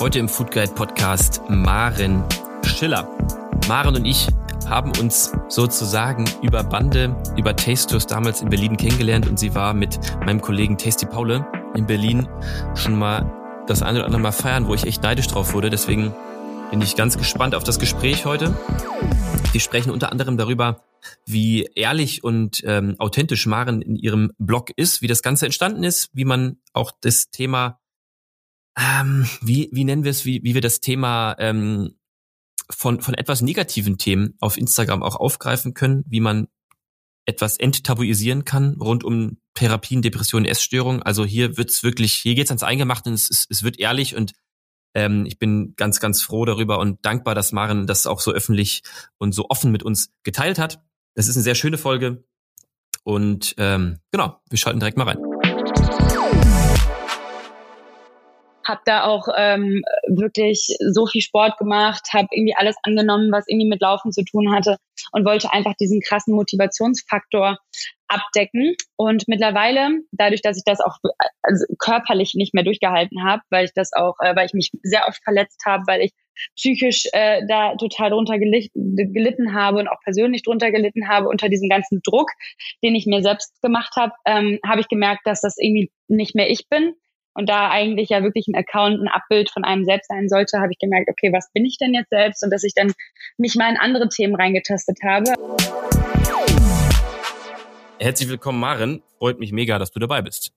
Heute im Food Guide Podcast Maren Schiller. Maren und ich haben uns sozusagen über Bande, über Taste Tours damals in Berlin kennengelernt und sie war mit meinem Kollegen Tasty Paule in Berlin schon mal das eine oder andere Mal feiern, wo ich echt neidisch drauf wurde. Deswegen bin ich ganz gespannt auf das Gespräch heute. Wir sprechen unter anderem darüber, wie ehrlich und ähm, authentisch Maren in ihrem Blog ist, wie das Ganze entstanden ist, wie man auch das Thema, ähm, wie, wie nennen wir es, wie, wie wir das Thema ähm, von, von etwas negativen Themen auf Instagram auch aufgreifen können, wie man etwas enttabuisieren kann rund um Therapien, Depressionen, Essstörungen. Also hier wird's wirklich, hier geht's ans Eingemachte und es, es, es wird ehrlich und ähm, ich bin ganz, ganz froh darüber und dankbar, dass Maren das auch so öffentlich und so offen mit uns geteilt hat. Das ist eine sehr schöne Folge und ähm, genau, wir schalten direkt mal rein. Habe da auch ähm, wirklich so viel Sport gemacht, habe irgendwie alles angenommen, was irgendwie mit Laufen zu tun hatte und wollte einfach diesen krassen Motivationsfaktor abdecken. Und mittlerweile, dadurch, dass ich das auch also körperlich nicht mehr durchgehalten habe, weil ich das auch, äh, weil ich mich sehr oft verletzt habe, weil ich psychisch äh, da total drunter gelitten habe und auch persönlich drunter gelitten habe unter diesem ganzen Druck, den ich mir selbst gemacht habe, ähm, habe ich gemerkt, dass das irgendwie nicht mehr ich bin und da eigentlich ja wirklich ein Account, ein Abbild von einem selbst sein sollte, habe ich gemerkt, okay, was bin ich denn jetzt selbst? Und dass ich dann mich mal in andere Themen reingetastet habe. Herzlich willkommen, Maren. Freut mich mega, dass du dabei bist.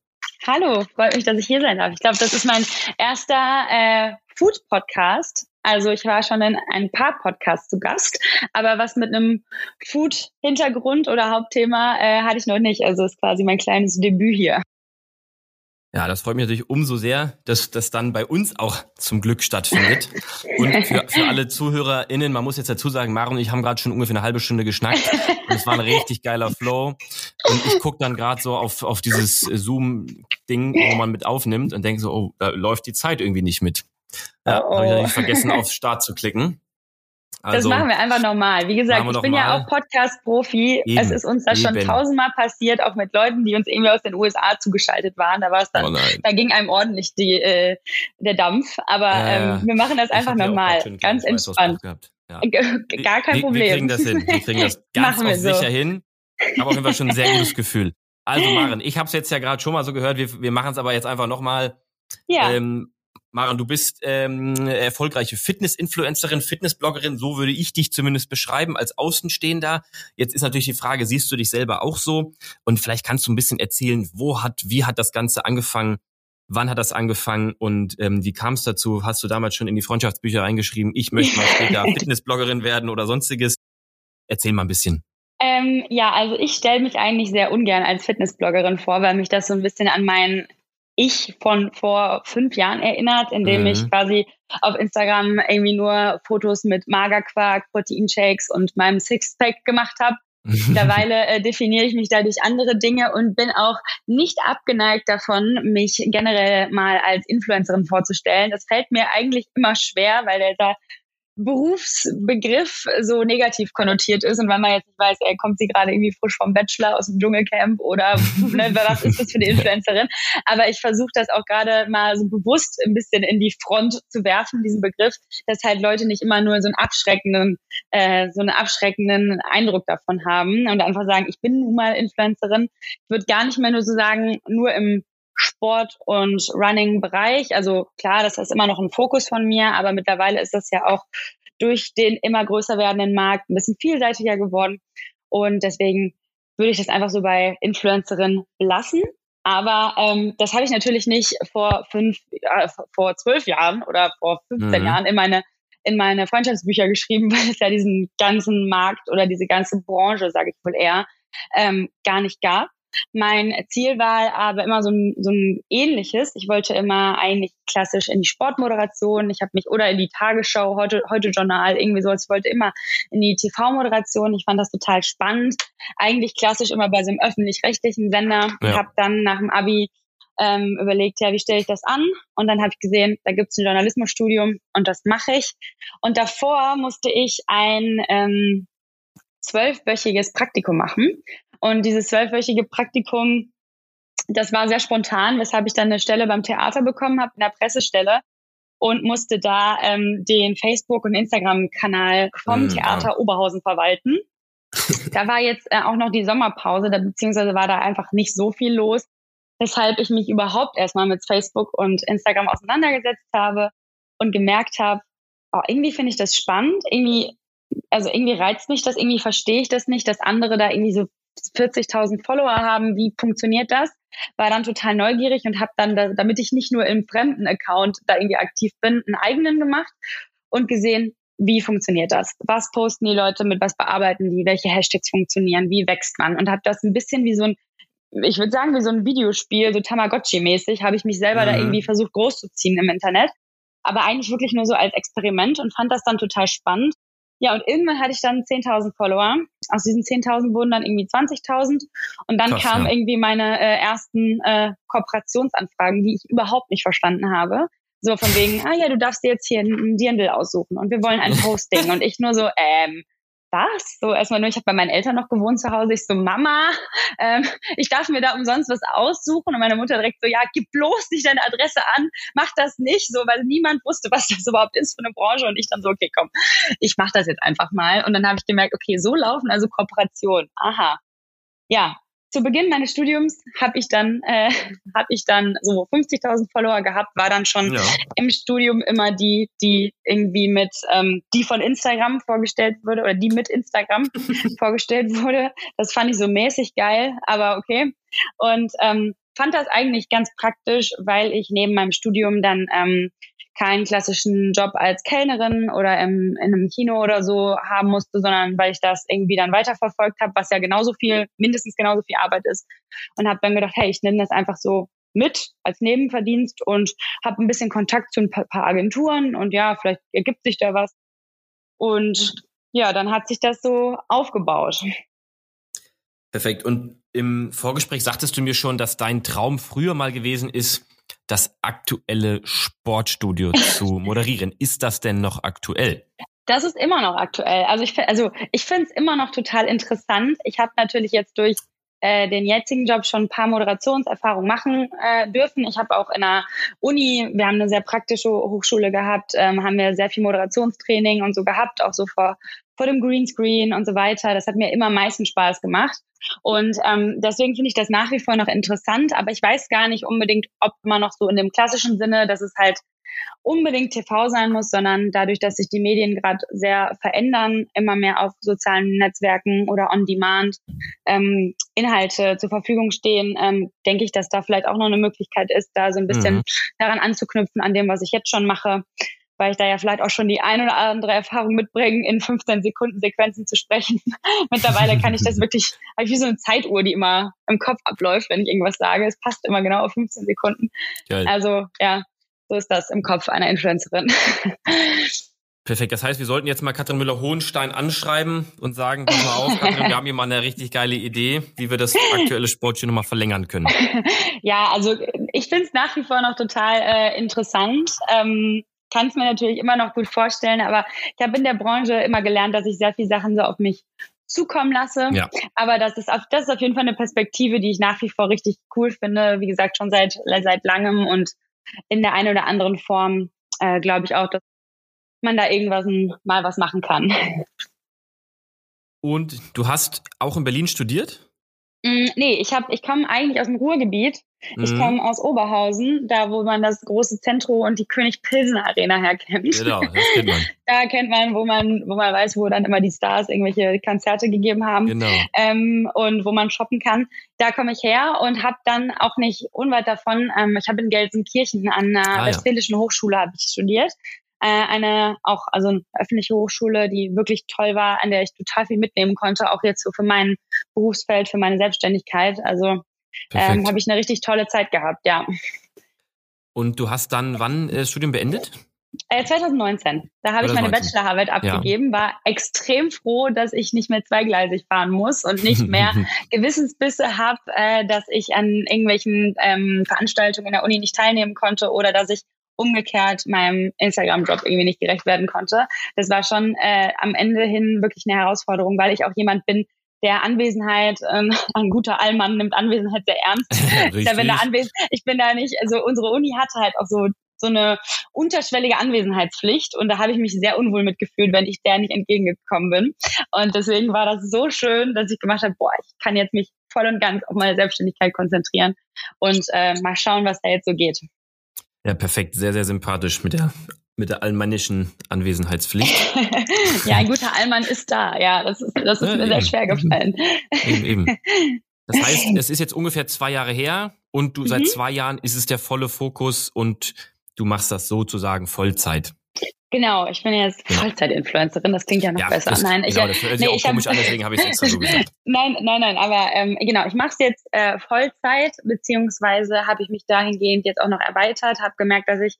Hallo, freut mich, dass ich hier sein darf. Ich glaube, das ist mein erster äh, Food-Podcast. Also ich war schon in ein paar Podcasts zu Gast, aber was mit einem Food-Hintergrund oder Hauptthema äh, hatte ich noch nicht. Also ist quasi mein kleines Debüt hier. Ja, das freut mich natürlich umso sehr, dass das dann bei uns auch zum Glück stattfindet. Und für, für alle ZuhörerInnen, man muss jetzt dazu sagen, Maren und ich haben gerade schon ungefähr eine halbe Stunde geschnackt. Und es war ein richtig geiler Flow. Und ich guck dann gerade so auf, auf dieses Zoom-Ding, wo man mit aufnimmt und denke so, oh, da läuft die Zeit irgendwie nicht mit. Ja, oh. habe ich natürlich vergessen, auf Start zu klicken. Also, das machen wir einfach normal. Wie gesagt, ich bin mal. ja auch Podcast-Profi. Es ist uns das schon tausendmal passiert, auch mit Leuten, die uns irgendwie aus den USA zugeschaltet waren. Da war es dann, oh da ging einem ordentlich die, äh, der Dampf. Aber äh, ähm, wir machen das einfach normal, ganz entspannt. Ja. Gar kein wir, Problem. Wir kriegen das hin. Wir kriegen das ganz auf so. sicher hin. Aber auf jeden Fall schon ein sehr gutes Gefühl. Also Maren, ich habe es jetzt ja gerade schon mal so gehört. Wir, wir machen es aber jetzt einfach nochmal. Ja. Ähm, Maren, du bist ähm, erfolgreiche Fitness-Influencerin, Fitness-Bloggerin, so würde ich dich zumindest beschreiben als Außenstehender. Jetzt ist natürlich die Frage, siehst du dich selber auch so? Und vielleicht kannst du ein bisschen erzählen, wo hat, wie hat das Ganze angefangen? Wann hat das angefangen und ähm, wie kam es dazu? Hast du damals schon in die Freundschaftsbücher reingeschrieben, ich möchte mal später Fitnessbloggerin werden oder sonstiges? Erzähl mal ein bisschen. Ähm, ja, also ich stelle mich eigentlich sehr ungern als Fitnessbloggerin vor, weil mich das so ein bisschen an meinen ich von vor fünf Jahren erinnert, indem mhm. ich quasi auf Instagram irgendwie nur Fotos mit Magerquark, Proteinshakes und meinem Sixpack gemacht habe. Mittlerweile äh, definiere ich mich dadurch andere Dinge und bin auch nicht abgeneigt davon, mich generell mal als Influencerin vorzustellen. Das fällt mir eigentlich immer schwer, weil der da Berufsbegriff so negativ konnotiert ist und weil man jetzt nicht weiß, ey, kommt sie gerade irgendwie frisch vom Bachelor aus dem Dschungelcamp oder ne, was ist das für eine Influencerin? Aber ich versuche das auch gerade mal so bewusst ein bisschen in die Front zu werfen, diesen Begriff, dass halt Leute nicht immer nur so einen abschreckenden, äh, so einen abschreckenden Eindruck davon haben und einfach sagen, ich bin nun mal Influencerin. Ich würde gar nicht mehr nur so sagen, nur im Sport- und Running-Bereich. Also klar, das ist immer noch ein Fokus von mir, aber mittlerweile ist das ja auch durch den immer größer werdenden Markt ein bisschen vielseitiger geworden. Und deswegen würde ich das einfach so bei Influencerin lassen. Aber ähm, das habe ich natürlich nicht vor fünf, äh, vor zwölf Jahren oder vor 15 mhm. Jahren in meine in meine Freundschaftsbücher geschrieben, weil es ja diesen ganzen Markt oder diese ganze Branche, sage ich wohl eher, ähm, gar nicht gab. Mein Ziel war aber immer so ein, so ein ähnliches. Ich wollte immer eigentlich klassisch in die Sportmoderation. Ich habe mich oder in die Tagesschau, heute, heute Journal, irgendwie sowas. Ich wollte immer in die TV-Moderation. Ich fand das total spannend. Eigentlich klassisch immer bei so einem öffentlich-rechtlichen Sender. Ja. Habe dann nach dem Abi ähm, überlegt, ja, wie stelle ich das an? Und dann habe ich gesehen, da gibt es ein Journalismusstudium und das mache ich. Und davor musste ich ein ähm, zwölfwöchiges Praktikum machen und dieses zwölfwöchige Praktikum das war sehr spontan, weshalb ich dann eine Stelle beim Theater bekommen habe, in der Pressestelle und musste da ähm, den Facebook- und Instagram-Kanal vom mhm, Theater. Oberhausen verwalten. da war jetzt äh, auch noch die Sommerpause, da, beziehungsweise war da einfach nicht so viel los, weshalb ich mich überhaupt erstmal mit Facebook und Instagram auseinandergesetzt habe und gemerkt habe, oh, irgendwie finde ich das spannend, irgendwie, also irgendwie reizt mich das, irgendwie verstehe ich das nicht, dass andere da irgendwie so 40.000 Follower haben, wie funktioniert das? War dann total neugierig und habe dann, da, damit ich nicht nur im fremden Account da irgendwie aktiv bin, einen eigenen gemacht und gesehen, wie funktioniert das? Was posten die Leute mit, was bearbeiten die, welche Hashtags funktionieren, wie wächst man? Und habe das ein bisschen wie so ein, ich würde sagen, wie so ein Videospiel, so Tamagotchi-mäßig, habe ich mich selber mhm. da irgendwie versucht großzuziehen im Internet. Aber eigentlich wirklich nur so als Experiment und fand das dann total spannend ja, und irgendwann hatte ich dann 10.000 Follower. Aus diesen 10.000 wurden dann irgendwie 20.000. Und dann Krass, kamen ja. irgendwie meine äh, ersten äh, Kooperationsanfragen, die ich überhaupt nicht verstanden habe. So von wegen, ah ja, du darfst dir jetzt hier ein Dirndl aussuchen und wir wollen ein Posting. und ich nur so, ähm, was? So erstmal nur, ich habe bei meinen Eltern noch gewohnt zu Hause. Ich so, Mama, ähm, ich darf mir da umsonst was aussuchen. Und meine Mutter direkt so, ja, gib bloß nicht deine Adresse an, mach das nicht, so, weil niemand wusste, was das überhaupt ist für eine Branche. Und ich dann so, okay, komm, ich mach das jetzt einfach mal. Und dann habe ich gemerkt, okay, so laufen also Kooperationen. Aha. Ja, zu Beginn meines Studiums habe ich dann äh, habe ich dann so 50.000 Follower gehabt, war dann schon ja. im Studium immer die, die irgendwie mit ähm, die von Instagram vorgestellt wurde oder die mit Instagram vorgestellt wurde. Das fand ich so mäßig geil, aber okay. Und ähm, fand das eigentlich ganz praktisch, weil ich neben meinem Studium dann ähm, keinen klassischen Job als Kellnerin oder im, in einem Kino oder so haben musste, sondern weil ich das irgendwie dann weiterverfolgt habe, was ja genauso viel, mindestens genauso viel Arbeit ist. Und habe dann gedacht, hey, ich nehme das einfach so mit als Nebenverdienst und habe ein bisschen Kontakt zu ein paar, paar Agenturen und ja, vielleicht ergibt sich da was. Und ja, dann hat sich das so aufgebaut. Perfekt. Und im Vorgespräch sagtest du mir schon, dass dein Traum früher mal gewesen ist, das aktuelle Sportstudio zu moderieren. Ist das denn noch aktuell? Das ist immer noch aktuell. Also ich, also ich finde es immer noch total interessant. Ich habe natürlich jetzt durch äh, den jetzigen Job schon ein paar Moderationserfahrungen machen äh, dürfen. Ich habe auch in der Uni, wir haben eine sehr praktische Hochschule gehabt, ähm, haben wir sehr viel Moderationstraining und so gehabt, auch so vor, vor dem Greenscreen und so weiter. Das hat mir immer am meisten Spaß gemacht. Und ähm, deswegen finde ich das nach wie vor noch interessant, aber ich weiß gar nicht unbedingt, ob man noch so in dem klassischen Sinne, dass es halt unbedingt TV sein muss, sondern dadurch, dass sich die Medien gerade sehr verändern, immer mehr auf sozialen Netzwerken oder on-demand ähm, Inhalte zur Verfügung stehen, ähm, denke ich, dass da vielleicht auch noch eine Möglichkeit ist, da so ein bisschen mhm. daran anzuknüpfen, an dem, was ich jetzt schon mache weil ich da ja vielleicht auch schon die ein oder andere Erfahrung mitbringe, in 15 Sekunden Sequenzen zu sprechen. Mittlerweile kann ich das wirklich, habe ich wie so eine Zeituhr, die immer im Kopf abläuft, wenn ich irgendwas sage. Es passt immer genau auf 15 Sekunden. Geil. Also ja, so ist das im Kopf einer Influencerin. Perfekt. Das heißt, wir sollten jetzt mal Katrin Müller-Hohenstein anschreiben und sagen, pass mal auf, Katrin, wir haben hier mal eine richtig geile Idee, wie wir das aktuelle Sportchen nochmal verlängern können. Ja, also ich finde es nach wie vor noch total äh, interessant. Ähm, kann es mir natürlich immer noch gut vorstellen, aber ich habe in der Branche immer gelernt, dass ich sehr viele Sachen so auf mich zukommen lasse. Ja. Aber das ist, auf, das ist auf jeden Fall eine Perspektive, die ich nach wie vor richtig cool finde. Wie gesagt, schon seit, seit langem und in der einen oder anderen Form äh, glaube ich auch, dass man da irgendwas mal was machen kann. Und du hast auch in Berlin studiert? Mm, nee, ich ich komme eigentlich aus dem Ruhrgebiet. Ich mhm. komme aus Oberhausen, da wo man das große Zentrum und die König Pilsen Arena herkennt. Genau, das kennt man. da kennt man, wo man, wo man weiß, wo dann immer die Stars irgendwelche Konzerte gegeben haben. Genau. Ähm, und wo man shoppen kann. Da komme ich her und habe dann auch nicht unweit davon, ähm, ich habe in Gelsenkirchen an der ah, Westfälischen ja. Hochschule habe ich studiert äh, eine auch also eine öffentliche Hochschule, die wirklich toll war, an der ich total viel mitnehmen konnte, auch jetzt so für mein Berufsfeld, für meine Selbstständigkeit. Also ähm, habe ich eine richtig tolle Zeit gehabt, ja. Und du hast dann wann äh, das Studium beendet? Äh, 2019. Da habe ich meine Bachelorarbeit abgegeben, ja. war extrem froh, dass ich nicht mehr zweigleisig fahren muss und nicht mehr Gewissensbisse habe, äh, dass ich an irgendwelchen ähm, Veranstaltungen in der Uni nicht teilnehmen konnte oder dass ich umgekehrt meinem Instagram-Job irgendwie nicht gerecht werden konnte. Das war schon äh, am Ende hin wirklich eine Herausforderung, weil ich auch jemand bin, der Anwesenheit, ähm, ein guter Allmann nimmt Anwesenheit sehr ernst. ich, bin da anwesend, ich bin da nicht, also unsere Uni hatte halt auch so so eine unterschwellige Anwesenheitspflicht und da habe ich mich sehr unwohl mitgefühlt, wenn ich der nicht entgegengekommen bin. Und deswegen war das so schön, dass ich gemacht habe, boah, ich kann jetzt mich voll und ganz auf meine Selbstständigkeit konzentrieren und äh, mal schauen, was da jetzt so geht. Ja, perfekt. Sehr, sehr sympathisch mit der mit der allmännischen Anwesenheitspflicht. ja, ein guter Allmann ist da. Ja, das ist, das ist ja, mir eben. sehr schwer gefallen. Eben, eben. Das heißt, es ist jetzt ungefähr zwei Jahre her und du mhm. seit zwei Jahren ist es der volle Fokus und du machst das sozusagen Vollzeit. Genau, ich bin jetzt Vollzeit-Influencerin, das klingt ja noch ja, besser. Das, nein, ich genau, das hört sich nee, auch komisch hab, an, deswegen habe ich es extra so gesagt. nein, nein, nein, aber ähm, genau, ich mache es jetzt äh, Vollzeit, beziehungsweise habe ich mich dahingehend jetzt auch noch erweitert, habe gemerkt, dass ich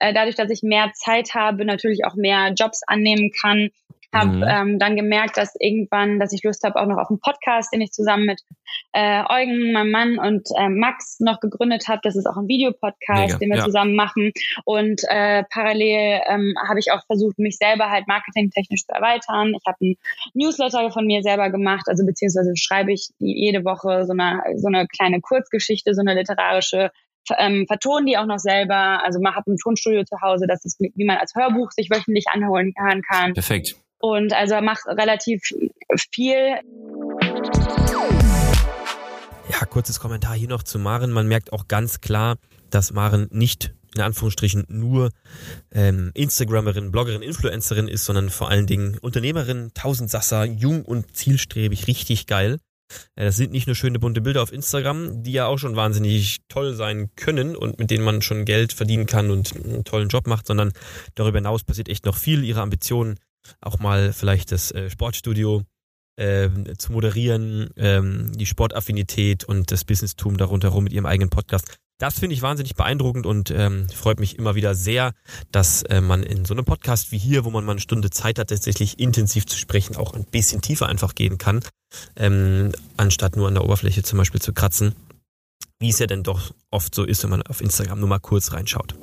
äh, dadurch, dass ich mehr Zeit habe, natürlich auch mehr Jobs annehmen kann. Habe mhm. ähm, dann gemerkt, dass irgendwann, dass ich Lust habe auch noch auf einen Podcast, den ich zusammen mit äh, Eugen, meinem Mann und äh, Max noch gegründet habe. Das ist auch ein Videopodcast, den wir ja. zusammen machen. Und äh, parallel ähm, habe ich auch versucht, mich selber halt marketingtechnisch zu erweitern. Ich habe einen Newsletter von mir selber gemacht, also beziehungsweise schreibe ich jede Woche so eine, so eine kleine Kurzgeschichte, so eine literarische ähm, vertonen die auch noch selber. Also man hat ein Tonstudio zu Hause, das ist, wie man als Hörbuch sich wöchentlich anhören kann. Perfekt. Und also macht relativ viel. Ja, kurzes Kommentar hier noch zu Maren. Man merkt auch ganz klar, dass Maren nicht in Anführungsstrichen nur ähm, Instagramerin, Bloggerin, Influencerin ist, sondern vor allen Dingen Unternehmerin, Tausendsasser, jung und zielstrebig, richtig geil. Äh, das sind nicht nur schöne bunte Bilder auf Instagram, die ja auch schon wahnsinnig toll sein können und mit denen man schon Geld verdienen kann und einen tollen Job macht, sondern darüber hinaus passiert echt noch viel. Ihre Ambitionen, auch mal vielleicht das äh, Sportstudio äh, zu moderieren, ähm, die Sportaffinität und das Businesstum darunter rum mit ihrem eigenen Podcast. Das finde ich wahnsinnig beeindruckend und ähm, freut mich immer wieder sehr, dass äh, man in so einem Podcast wie hier, wo man mal eine Stunde Zeit hat, tatsächlich intensiv zu sprechen, auch ein bisschen tiefer einfach gehen kann, ähm, anstatt nur an der Oberfläche zum Beispiel zu kratzen, wie es ja denn doch oft so ist, wenn man auf Instagram nur mal kurz reinschaut.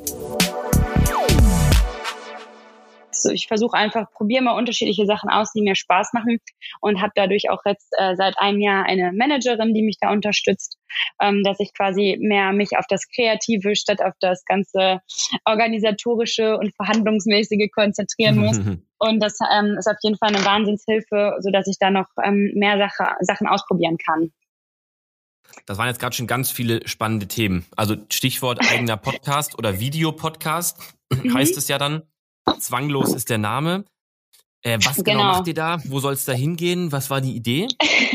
So, ich versuche einfach, probiere mal unterschiedliche Sachen aus, die mir Spaß machen und habe dadurch auch jetzt äh, seit einem Jahr eine Managerin, die mich da unterstützt, ähm, dass ich quasi mehr mich auf das Kreative statt auf das ganze organisatorische und verhandlungsmäßige konzentrieren muss. und das ähm, ist auf jeden Fall eine Wahnsinnshilfe, so dass ich da noch ähm, mehr Sache, Sachen ausprobieren kann. Das waren jetzt gerade schon ganz viele spannende Themen. Also Stichwort eigener Podcast oder Videopodcast mhm. heißt es ja dann. Zwanglos ist der Name. Äh, was genau. genau macht ihr da? Wo soll es da hingehen? Was war die Idee?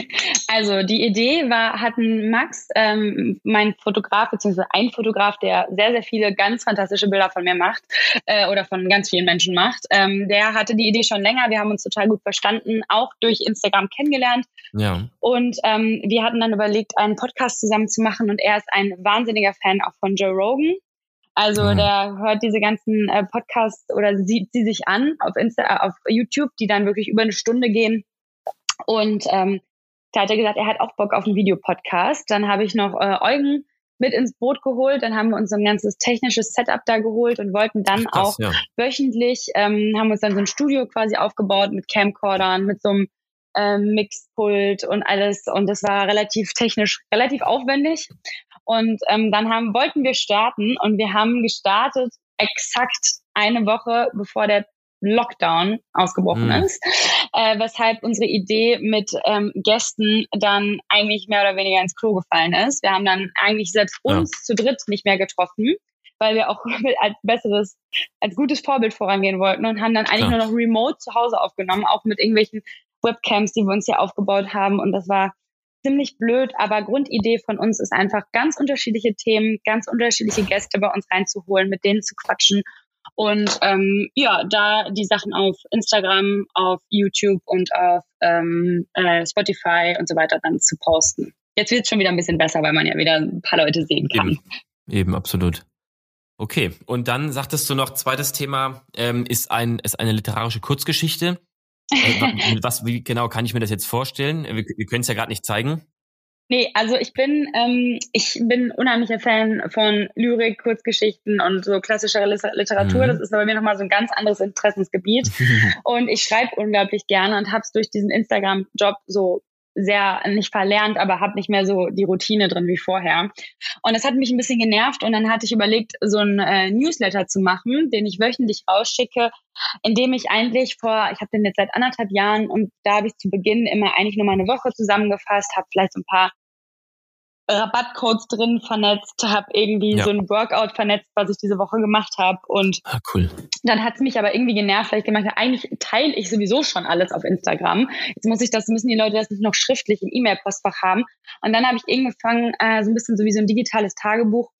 Also die Idee war, hatten Max, ähm, mein Fotograf, beziehungsweise ein Fotograf, der sehr, sehr viele ganz fantastische Bilder von mir macht äh, oder von ganz vielen Menschen macht, ähm, der hatte die Idee schon länger. Wir haben uns total gut verstanden, auch durch Instagram kennengelernt. Ja. Und ähm, wir hatten dann überlegt, einen Podcast zusammen zu machen und er ist ein wahnsinniger Fan auch von Joe Rogan. Also mhm. der hört diese ganzen äh, Podcasts oder sieht sie sich an auf Insta, äh, auf YouTube, die dann wirklich über eine Stunde gehen. Und ähm, da hat er gesagt, er hat auch Bock auf einen Videopodcast. Dann habe ich noch äh, Eugen mit ins Boot geholt. Dann haben wir uns ein ganzes technisches Setup da geholt und wollten dann Ach, auch ja. wöchentlich, ähm, haben uns dann so ein Studio quasi aufgebaut mit Camcordern, mit so einem ähm, Mixpult und alles. Und das war relativ technisch, relativ aufwendig. Und ähm, dann haben, wollten wir starten und wir haben gestartet exakt eine Woche, bevor der Lockdown ausgebrochen mhm. ist, äh, weshalb unsere Idee mit ähm, Gästen dann eigentlich mehr oder weniger ins Klo gefallen ist. Wir haben dann eigentlich selbst uns ja. zu dritt nicht mehr getroffen, weil wir auch als besseres, als gutes Vorbild vorangehen wollten und haben dann eigentlich Klar. nur noch remote zu Hause aufgenommen, auch mit irgendwelchen Webcams, die wir uns hier aufgebaut haben. Und das war ziemlich blöd, aber Grundidee von uns ist einfach ganz unterschiedliche Themen, ganz unterschiedliche Gäste bei uns reinzuholen, mit denen zu quatschen und ähm, ja, da die Sachen auf Instagram, auf YouTube und auf ähm, äh, Spotify und so weiter dann zu posten. Jetzt wird es schon wieder ein bisschen besser, weil man ja wieder ein paar Leute sehen kann. Eben, Eben absolut. Okay, und dann sagtest du noch, zweites Thema ähm, ist, ein, ist eine literarische Kurzgeschichte. Äh, was, wie genau kann ich mir das jetzt vorstellen? Wir, wir können es ja gerade nicht zeigen. Nee, also ich bin, ähm, ich bin unheimlicher Fan von Lyrik, Kurzgeschichten und so klassischer Literatur. Mhm. Das ist bei mir nochmal so ein ganz anderes Interessensgebiet. und ich schreibe unglaublich gerne und habe es durch diesen Instagram-Job so sehr nicht verlernt, aber habe nicht mehr so die Routine drin wie vorher. Und das hat mich ein bisschen genervt und dann hatte ich überlegt, so ein äh, Newsletter zu machen, den ich wöchentlich rausschicke, in dem ich eigentlich vor, ich habe den jetzt seit anderthalb Jahren und da habe ich zu Beginn immer eigentlich nur mal eine Woche zusammengefasst, habe vielleicht so ein paar Rabattcodes drin vernetzt, habe irgendwie ja. so ein Workout vernetzt, was ich diese Woche gemacht habe. Und ah, cool. dann hat es mich aber irgendwie genervt, weil ich gemerkt habe, eigentlich teile ich sowieso schon alles auf Instagram. Jetzt muss ich das, müssen die Leute das nicht noch schriftlich im E-Mail-Postfach haben. Und dann habe ich angefangen, äh, so ein bisschen so wie so ein digitales Tagebuch,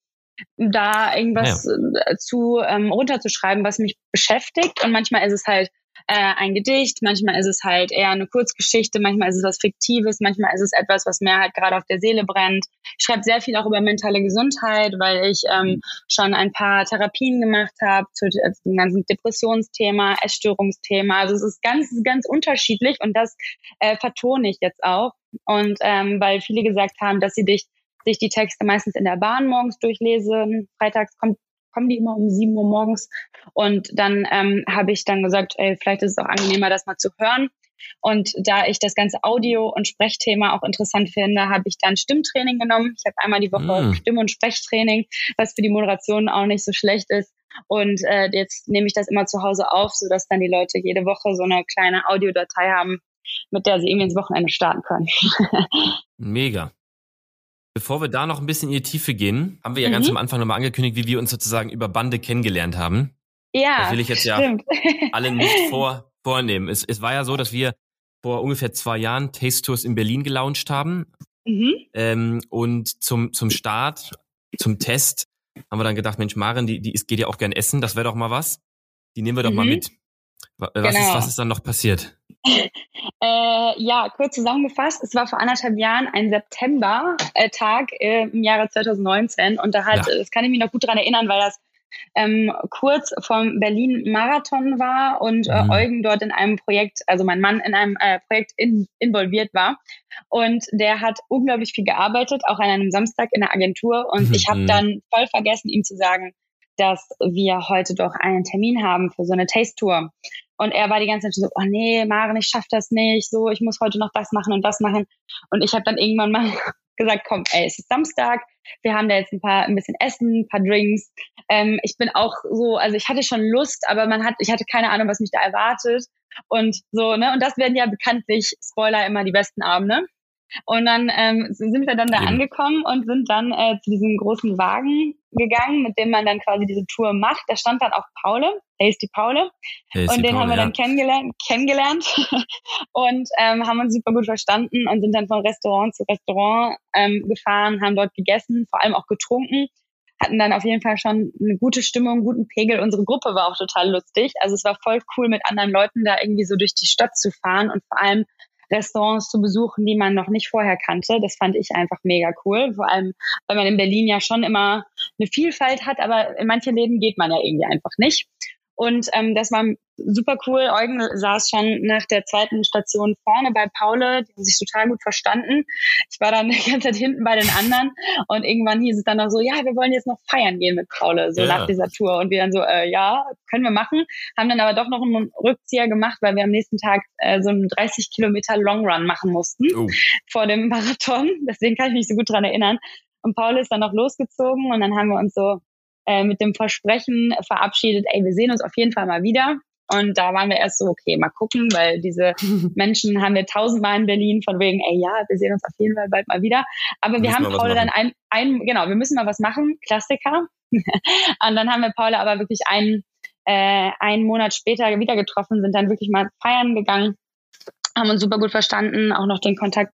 da irgendwas ja. Äh, zu ähm, runterzuschreiben, was mich beschäftigt. Und manchmal ist es halt äh, ein Gedicht, manchmal ist es halt eher eine Kurzgeschichte, manchmal ist es was Fiktives, manchmal ist es etwas, was mir halt gerade auf der Seele brennt. Ich schreibe sehr viel auch über mentale Gesundheit, weil ich ähm, schon ein paar Therapien gemacht habe zu, zu dem ganzen Depressionsthema, Essstörungsthema. Also es ist ganz, ganz unterschiedlich und das äh, vertone ich jetzt auch. Und ähm, weil viele gesagt haben, dass sie dich sich die Texte meistens in der Bahn morgens durchlesen. Freitags kommt kommen die immer um sieben Uhr morgens. Und dann ähm, habe ich dann gesagt, ey, vielleicht ist es auch angenehmer, das mal zu hören. Und da ich das ganze Audio- und Sprechthema auch interessant finde, habe ich dann Stimmtraining genommen. Ich habe einmal die Woche mm. Stimm- und Sprechtraining, was für die Moderation auch nicht so schlecht ist. Und äh, jetzt nehme ich das immer zu Hause auf, sodass dann die Leute jede Woche so eine kleine Audiodatei haben, mit der sie irgendwie ins Wochenende starten können. Mega. Bevor wir da noch ein bisschen in die Tiefe gehen, haben wir ja mhm. ganz am Anfang nochmal angekündigt, wie wir uns sozusagen über Bande kennengelernt haben. Ja. Das will ich jetzt stimmt. ja allen nicht vor, vornehmen. Es, es war ja so, dass wir vor ungefähr zwei Jahren Taste Tours in Berlin gelauncht haben. Mhm. Ähm, und zum, zum Start, zum Test, haben wir dann gedacht, Mensch, Maren, die, die ist, geht ja auch gern essen, das wäre doch mal was. Die nehmen wir doch mhm. mal mit. Was, genau. ist, was ist dann noch passiert? Äh, ja, kurz zusammengefasst, es war vor anderthalb Jahren ein September-Tag äh, im Jahre 2019 und da hat, ja. das kann ich mich noch gut dran erinnern, weil das ähm, kurz vom Berlin-Marathon war und äh, mhm. Eugen dort in einem Projekt, also mein Mann in einem äh, Projekt in, involviert war. Und der hat unglaublich viel gearbeitet, auch an einem Samstag in der Agentur. Und mhm. ich habe dann voll vergessen, ihm zu sagen, dass wir heute doch einen Termin haben für so eine Taste-Tour. Und er war die ganze Zeit so, oh nee, Maren, ich schaff das nicht, so, ich muss heute noch das machen und das machen. Und ich habe dann irgendwann mal gesagt, komm, ey, es ist Samstag, wir haben da jetzt ein paar, ein bisschen Essen, ein paar Drinks. Ähm, ich bin auch so, also ich hatte schon Lust, aber man hat, ich hatte keine Ahnung, was mich da erwartet. Und so, ne? Und das werden ja bekanntlich, Spoiler, immer die besten Abende. Und dann ähm, sind wir dann da angekommen und sind dann äh, zu diesem großen Wagen gegangen, mit dem man dann quasi diese Tour macht. Da stand dann auch Paule, Tasty Paule. Tasty und den Paul, haben wir ja. dann kennengelernt, kennengelernt und ähm, haben uns super gut verstanden und sind dann von Restaurant zu Restaurant ähm, gefahren, haben dort gegessen, vor allem auch getrunken hatten dann auf jeden Fall schon eine gute Stimmung, einen guten Pegel. Unsere Gruppe war auch total lustig. Also es war voll cool, mit anderen Leuten da irgendwie so durch die Stadt zu fahren und vor allem Restaurants zu besuchen, die man noch nicht vorher kannte. Das fand ich einfach mega cool. Vor allem, weil man in Berlin ja schon immer eine Vielfalt hat, aber in manche Läden geht man ja irgendwie einfach nicht. Und ähm, das war super cool. Eugen saß schon nach der zweiten Station vorne bei Paule, die haben sich total gut verstanden. Ich war dann die ganze Zeit hinten bei den anderen und irgendwann hieß es dann noch so, ja, wir wollen jetzt noch feiern gehen mit Paule, so ja. nach dieser Tour. Und wir dann so, äh, ja, können wir machen. Haben dann aber doch noch einen Rückzieher gemacht, weil wir am nächsten Tag äh, so einen 30 Kilometer Long Run machen mussten oh. vor dem Marathon. Deswegen kann ich mich so gut dran erinnern. Und Paul ist dann noch losgezogen und dann haben wir uns so äh, mit dem Versprechen verabschiedet, ey, wir sehen uns auf jeden Fall mal wieder. Und da waren wir erst so, okay, mal gucken, weil diese Menschen haben wir tausendmal in Berlin von wegen, ey, ja, wir sehen uns auf jeden Fall bald mal wieder. Aber wir, wir haben Paula dann ein, ein, genau, wir müssen mal was machen, Klassiker. und dann haben wir Paula aber wirklich einen, äh, einen Monat später wieder getroffen, sind dann wirklich mal feiern gegangen, haben uns super gut verstanden, auch noch den Kontakt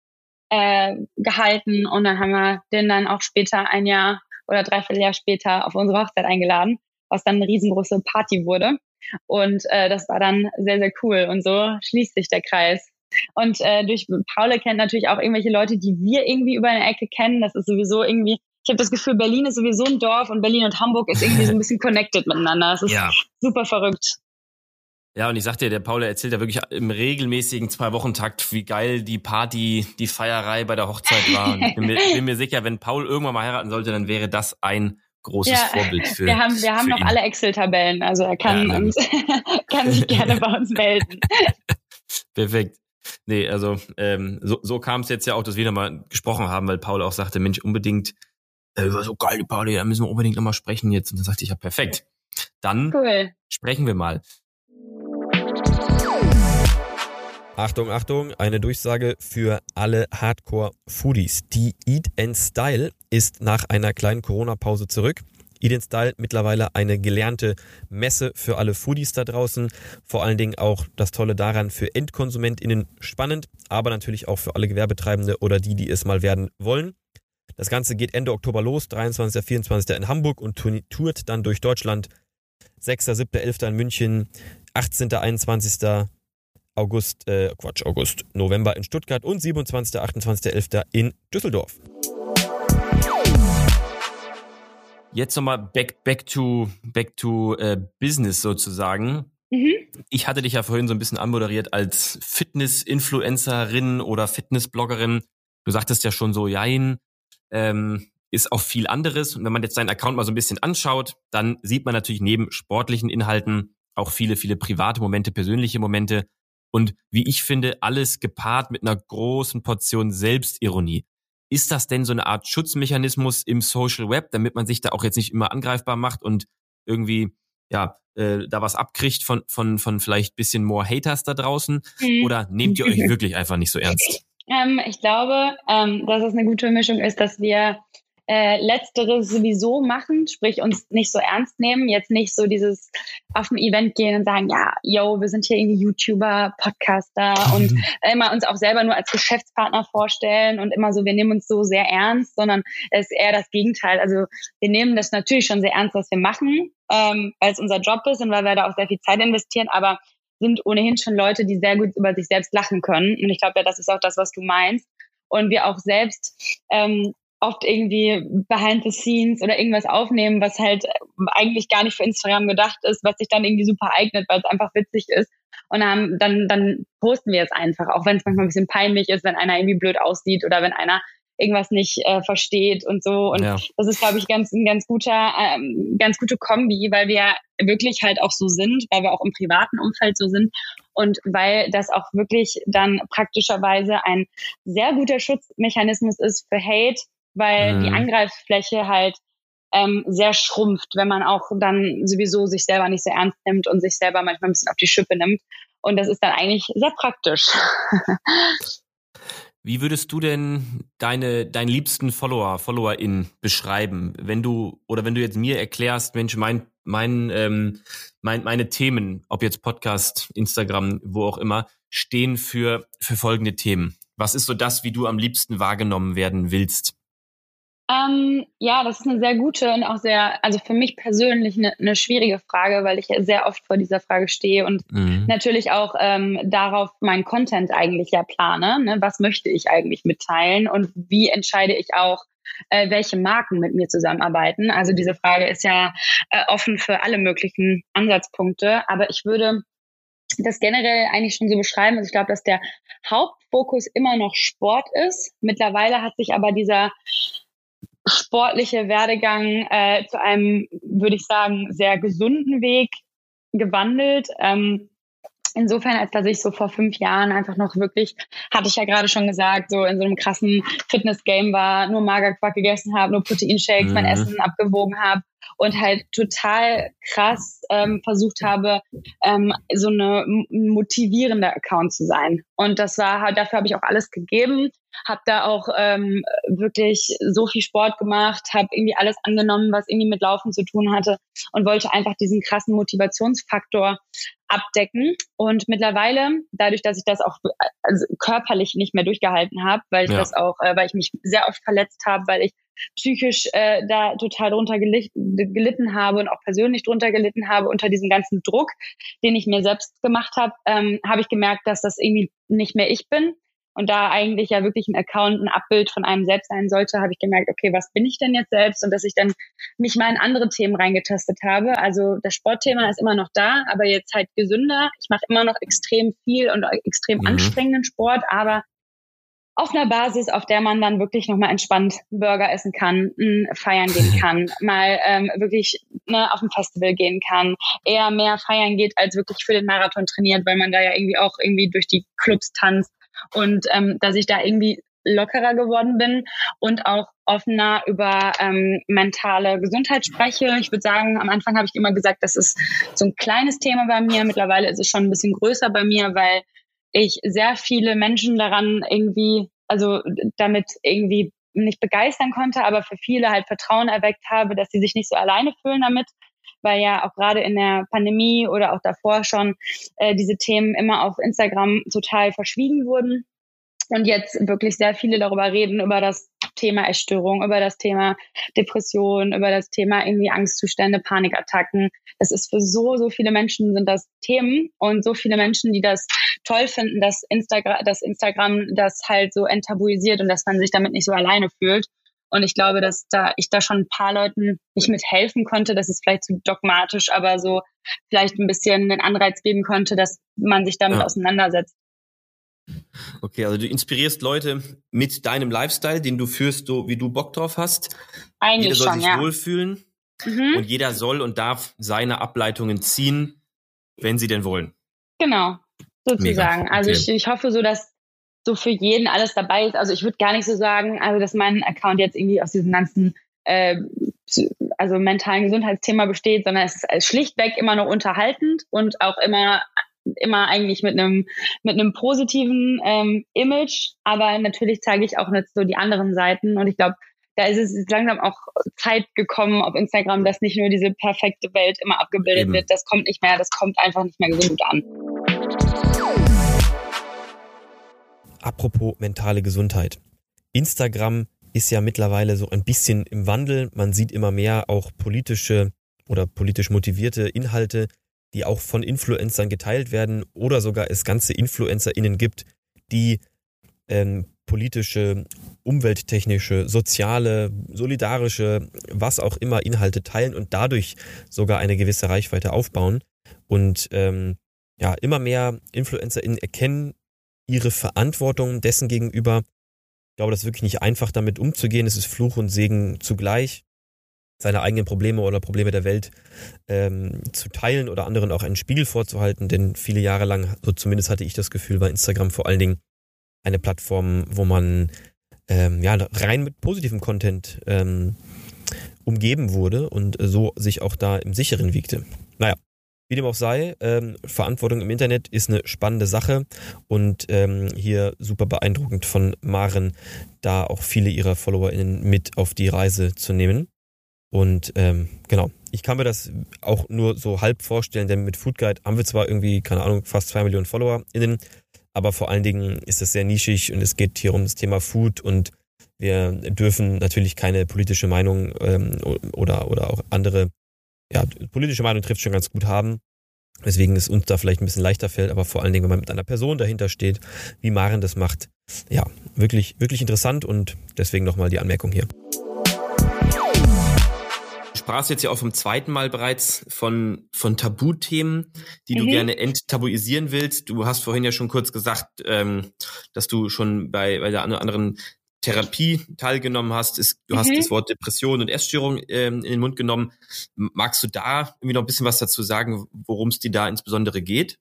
äh, gehalten und dann haben wir den dann auch später ein Jahr oder dreiviertel Jahr später auf unsere Hochzeit eingeladen, was dann eine riesengroße Party wurde. Und äh, das war dann sehr, sehr cool. Und so schließt sich der Kreis. Und äh, durch Paule kennt natürlich auch irgendwelche Leute, die wir irgendwie über eine Ecke kennen. Das ist sowieso irgendwie, ich habe das Gefühl, Berlin ist sowieso ein Dorf und Berlin und Hamburg ist irgendwie so ein bisschen connected miteinander. Das ist ja. super verrückt. Ja, und ich sag dir, der Paul erzählt ja wirklich im regelmäßigen Zwei-Wochen-Takt, wie geil die Party, die Feierei bei der Hochzeit war. Ich bin mir, bin mir sicher, wenn Paul irgendwann mal heiraten sollte, dann wäre das ein großes ja, Vorbild für Wir haben, wir haben noch ihn. alle Excel-Tabellen, also er kann, ja, uns, kann sich gerne bei uns melden. Perfekt. Nee, also ähm, so, so kam es jetzt ja auch, dass wir nochmal gesprochen haben, weil Paul auch sagte, Mensch, unbedingt, äh, war so geil, Pauli, da müssen wir unbedingt nochmal sprechen jetzt. Und dann sagte ich, ja, perfekt. Dann cool. sprechen wir mal. Achtung, Achtung, eine Durchsage für alle Hardcore-Foodies. Die Eat and Style ist nach einer kleinen Corona-Pause zurück. Eat and Style mittlerweile eine gelernte Messe für alle Foodies da draußen. Vor allen Dingen auch das Tolle daran für EndkonsumentInnen spannend, aber natürlich auch für alle Gewerbetreibende oder die, die es mal werden wollen. Das Ganze geht Ende Oktober los, 23. 24. in Hamburg und tourt dann durch Deutschland. 6., 7., 11. in München, 18., 21. August, äh, Quatsch, August, November in Stuttgart und 27., 28., 11. in Düsseldorf. Jetzt nochmal back, back to, back to äh, Business sozusagen. Mhm. Ich hatte dich ja vorhin so ein bisschen anmoderiert als Fitness-Influencerin oder Fitness-Bloggerin. Du sagtest ja schon so, jein, ähm, ist auch viel anderes. Und wenn man jetzt seinen Account mal so ein bisschen anschaut, dann sieht man natürlich neben sportlichen Inhalten auch viele, viele private Momente, persönliche Momente und wie ich finde, alles gepaart mit einer großen Portion Selbstironie. Ist das denn so eine Art Schutzmechanismus im Social Web, damit man sich da auch jetzt nicht immer angreifbar macht und irgendwie ja äh, da was abkriegt von von von vielleicht bisschen more Haters da draußen? Mhm. Oder nehmt ihr euch wirklich einfach nicht so ernst? Ähm, ich glaube, ähm, dass es eine gute Mischung ist, dass wir äh, letzteres sowieso machen, sprich uns nicht so ernst nehmen, jetzt nicht so dieses auf ein Event gehen und sagen, ja, yo, wir sind hier irgendwie YouTuber, Podcaster und immer uns auch selber nur als Geschäftspartner vorstellen und immer so, wir nehmen uns so sehr ernst, sondern es ist eher das Gegenteil. Also wir nehmen das natürlich schon sehr ernst, was wir machen, ähm, weil es unser Job ist und weil wir da auch sehr viel Zeit investieren, aber sind ohnehin schon Leute, die sehr gut über sich selbst lachen können. Und ich glaube ja, das ist auch das, was du meinst. Und wir auch selbst ähm, oft irgendwie behind the scenes oder irgendwas aufnehmen, was halt eigentlich gar nicht für Instagram gedacht ist, was sich dann irgendwie super eignet, weil es einfach witzig ist. Und dann, dann, dann posten wir es einfach, auch wenn es manchmal ein bisschen peinlich ist, wenn einer irgendwie blöd aussieht oder wenn einer irgendwas nicht äh, versteht und so. Und ja. das ist, glaube ich, ganz ein ganz guter, ähm, ganz gute Kombi, weil wir wirklich halt auch so sind, weil wir auch im privaten Umfeld so sind und weil das auch wirklich dann praktischerweise ein sehr guter Schutzmechanismus ist für Hate, weil mhm. die Angreiffläche halt ähm, sehr schrumpft, wenn man auch dann sowieso sich selber nicht so ernst nimmt und sich selber manchmal ein bisschen auf die Schippe nimmt. Und das ist dann eigentlich sehr praktisch. Wie würdest du denn deine, deinen liebsten Follower, FollowerIn beschreiben? Wenn du, oder wenn du jetzt mir erklärst, Mensch, mein, mein, ähm, mein, meine Themen, ob jetzt Podcast, Instagram, wo auch immer, stehen für, für folgende Themen. Was ist so das, wie du am liebsten wahrgenommen werden willst? Ähm, ja, das ist eine sehr gute und auch sehr, also für mich persönlich eine, eine schwierige Frage, weil ich sehr oft vor dieser Frage stehe und mhm. natürlich auch ähm, darauf mein Content eigentlich ja plane. Ne? Was möchte ich eigentlich mitteilen und wie entscheide ich auch, äh, welche Marken mit mir zusammenarbeiten? Also diese Frage ist ja äh, offen für alle möglichen Ansatzpunkte, aber ich würde das generell eigentlich schon so beschreiben. Also ich glaube, dass der Hauptfokus immer noch Sport ist. Mittlerweile hat sich aber dieser sportliche Werdegang äh, zu einem, würde ich sagen, sehr gesunden Weg gewandelt. Ähm, insofern, als dass ich so vor fünf Jahren einfach noch wirklich, hatte ich ja gerade schon gesagt, so in so einem krassen Fitness-Game war, nur Magerquark gegessen habe, nur Proteinshakes, mhm. mein Essen abgewogen habe und halt total krass ähm, versucht habe, ähm, so eine motivierende Account zu sein. Und das war halt, dafür habe ich auch alles gegeben, habe da auch ähm, wirklich so viel Sport gemacht, habe irgendwie alles angenommen, was irgendwie mit Laufen zu tun hatte und wollte einfach diesen krassen Motivationsfaktor abdecken. Und mittlerweile, dadurch, dass ich das auch also körperlich nicht mehr durchgehalten habe, weil ich ja. das auch, äh, weil ich mich sehr oft verletzt habe, weil ich psychisch äh, da total drunter gelitten habe und auch persönlich drunter gelitten habe unter diesem ganzen Druck, den ich mir selbst gemacht habe, ähm, habe ich gemerkt, dass das irgendwie nicht mehr ich bin. Und da eigentlich ja wirklich ein Account, ein Abbild von einem selbst sein sollte, habe ich gemerkt, okay, was bin ich denn jetzt selbst? Und dass ich dann mich mal in andere Themen reingetastet habe. Also das Sportthema ist immer noch da, aber jetzt halt gesünder. Ich mache immer noch extrem viel und extrem mhm. anstrengenden Sport, aber auf einer Basis, auf der man dann wirklich nochmal entspannt Burger essen kann, feiern gehen kann, mal ähm, wirklich ne, auf ein Festival gehen kann, eher mehr feiern geht, als wirklich für den Marathon trainiert, weil man da ja irgendwie auch irgendwie durch die Clubs tanzt und ähm, dass ich da irgendwie lockerer geworden bin und auch offener über ähm, mentale Gesundheit spreche. Ich würde sagen, am Anfang habe ich immer gesagt, das ist so ein kleines Thema bei mir. Mittlerweile ist es schon ein bisschen größer bei mir, weil ich sehr viele Menschen daran irgendwie, also damit irgendwie nicht begeistern konnte, aber für viele halt Vertrauen erweckt habe, dass sie sich nicht so alleine fühlen damit, weil ja auch gerade in der Pandemie oder auch davor schon äh, diese Themen immer auf Instagram total verschwiegen wurden und jetzt wirklich sehr viele darüber reden, über das Thema Essstörung, über das Thema Depression, über das Thema irgendwie Angstzustände, Panikattacken. Das ist für so, so viele Menschen sind das Themen und so viele Menschen, die das toll finden, dass Instagram, dass Instagram das halt so enttabuisiert und dass man sich damit nicht so alleine fühlt. Und ich glaube, dass da ich da schon ein paar Leuten nicht mithelfen konnte. Das ist vielleicht zu dogmatisch, aber so vielleicht ein bisschen den Anreiz geben konnte, dass man sich damit ja. auseinandersetzt. Okay, also du inspirierst Leute mit deinem Lifestyle, den du führst, so wie du Bock drauf hast. Eigentlich jeder soll schon, sich ja. wohlfühlen mhm. und jeder soll und darf seine Ableitungen ziehen, wenn sie denn wollen. Genau, sozusagen. Also ich, ich hoffe so, dass so für jeden alles dabei ist. Also ich würde gar nicht so sagen, also dass mein Account jetzt irgendwie aus diesem ganzen äh, also mentalen Gesundheitsthema besteht, sondern es ist schlichtweg immer nur unterhaltend und auch immer immer eigentlich mit einem mit einem positiven ähm, Image, aber natürlich zeige ich auch nicht so die anderen Seiten und ich glaube, da ist es langsam auch Zeit gekommen auf Instagram, dass nicht nur diese perfekte Welt immer abgebildet Eben. wird. Das kommt nicht mehr, das kommt einfach nicht mehr gesund an. Apropos mentale Gesundheit. Instagram ist ja mittlerweile so ein bisschen im Wandel. Man sieht immer mehr auch politische oder politisch motivierte Inhalte, die auch von Influencern geteilt werden oder sogar es ganze InfluencerInnen gibt, die ähm, politische, umwelttechnische, soziale, solidarische, was auch immer Inhalte teilen und dadurch sogar eine gewisse Reichweite aufbauen. Und ähm, ja, immer mehr InfluencerInnen erkennen ihre Verantwortung dessen gegenüber. Ich glaube, das ist wirklich nicht einfach, damit umzugehen. Es ist Fluch und Segen zugleich seine eigenen Probleme oder Probleme der Welt ähm, zu teilen oder anderen auch einen Spiegel vorzuhalten. Denn viele Jahre lang, so zumindest hatte ich das Gefühl, war Instagram vor allen Dingen eine Plattform, wo man ähm, ja rein mit positivem Content ähm, umgeben wurde und so sich auch da im Sicheren wiegte. Naja, wie dem auch sei, ähm, Verantwortung im Internet ist eine spannende Sache und ähm, hier super beeindruckend von Maren, da auch viele ihrer FollowerInnen mit auf die Reise zu nehmen. Und ähm, genau, ich kann mir das auch nur so halb vorstellen, denn mit Food Guide haben wir zwar irgendwie, keine Ahnung, fast zwei Millionen FollowerInnen, aber vor allen Dingen ist es sehr nischig und es geht hier um das Thema Food und wir dürfen natürlich keine politische Meinung ähm, oder, oder auch andere, ja, politische Meinung trifft schon ganz gut haben. Weswegen es uns da vielleicht ein bisschen leichter fällt, aber vor allen Dingen, wenn man mit einer Person dahinter steht, wie Maren das macht, ja, wirklich, wirklich interessant und deswegen nochmal die Anmerkung hier sprachst jetzt ja auch vom zweiten Mal bereits von, von Tabuthemen, die du mhm. gerne enttabuisieren willst. Du hast vorhin ja schon kurz gesagt, ähm, dass du schon bei, bei der anderen Therapie teilgenommen hast. Ist, du mhm. hast das Wort Depression und Essstörung ähm, in den Mund genommen. Magst du da irgendwie noch ein bisschen was dazu sagen, worum es dir da insbesondere geht?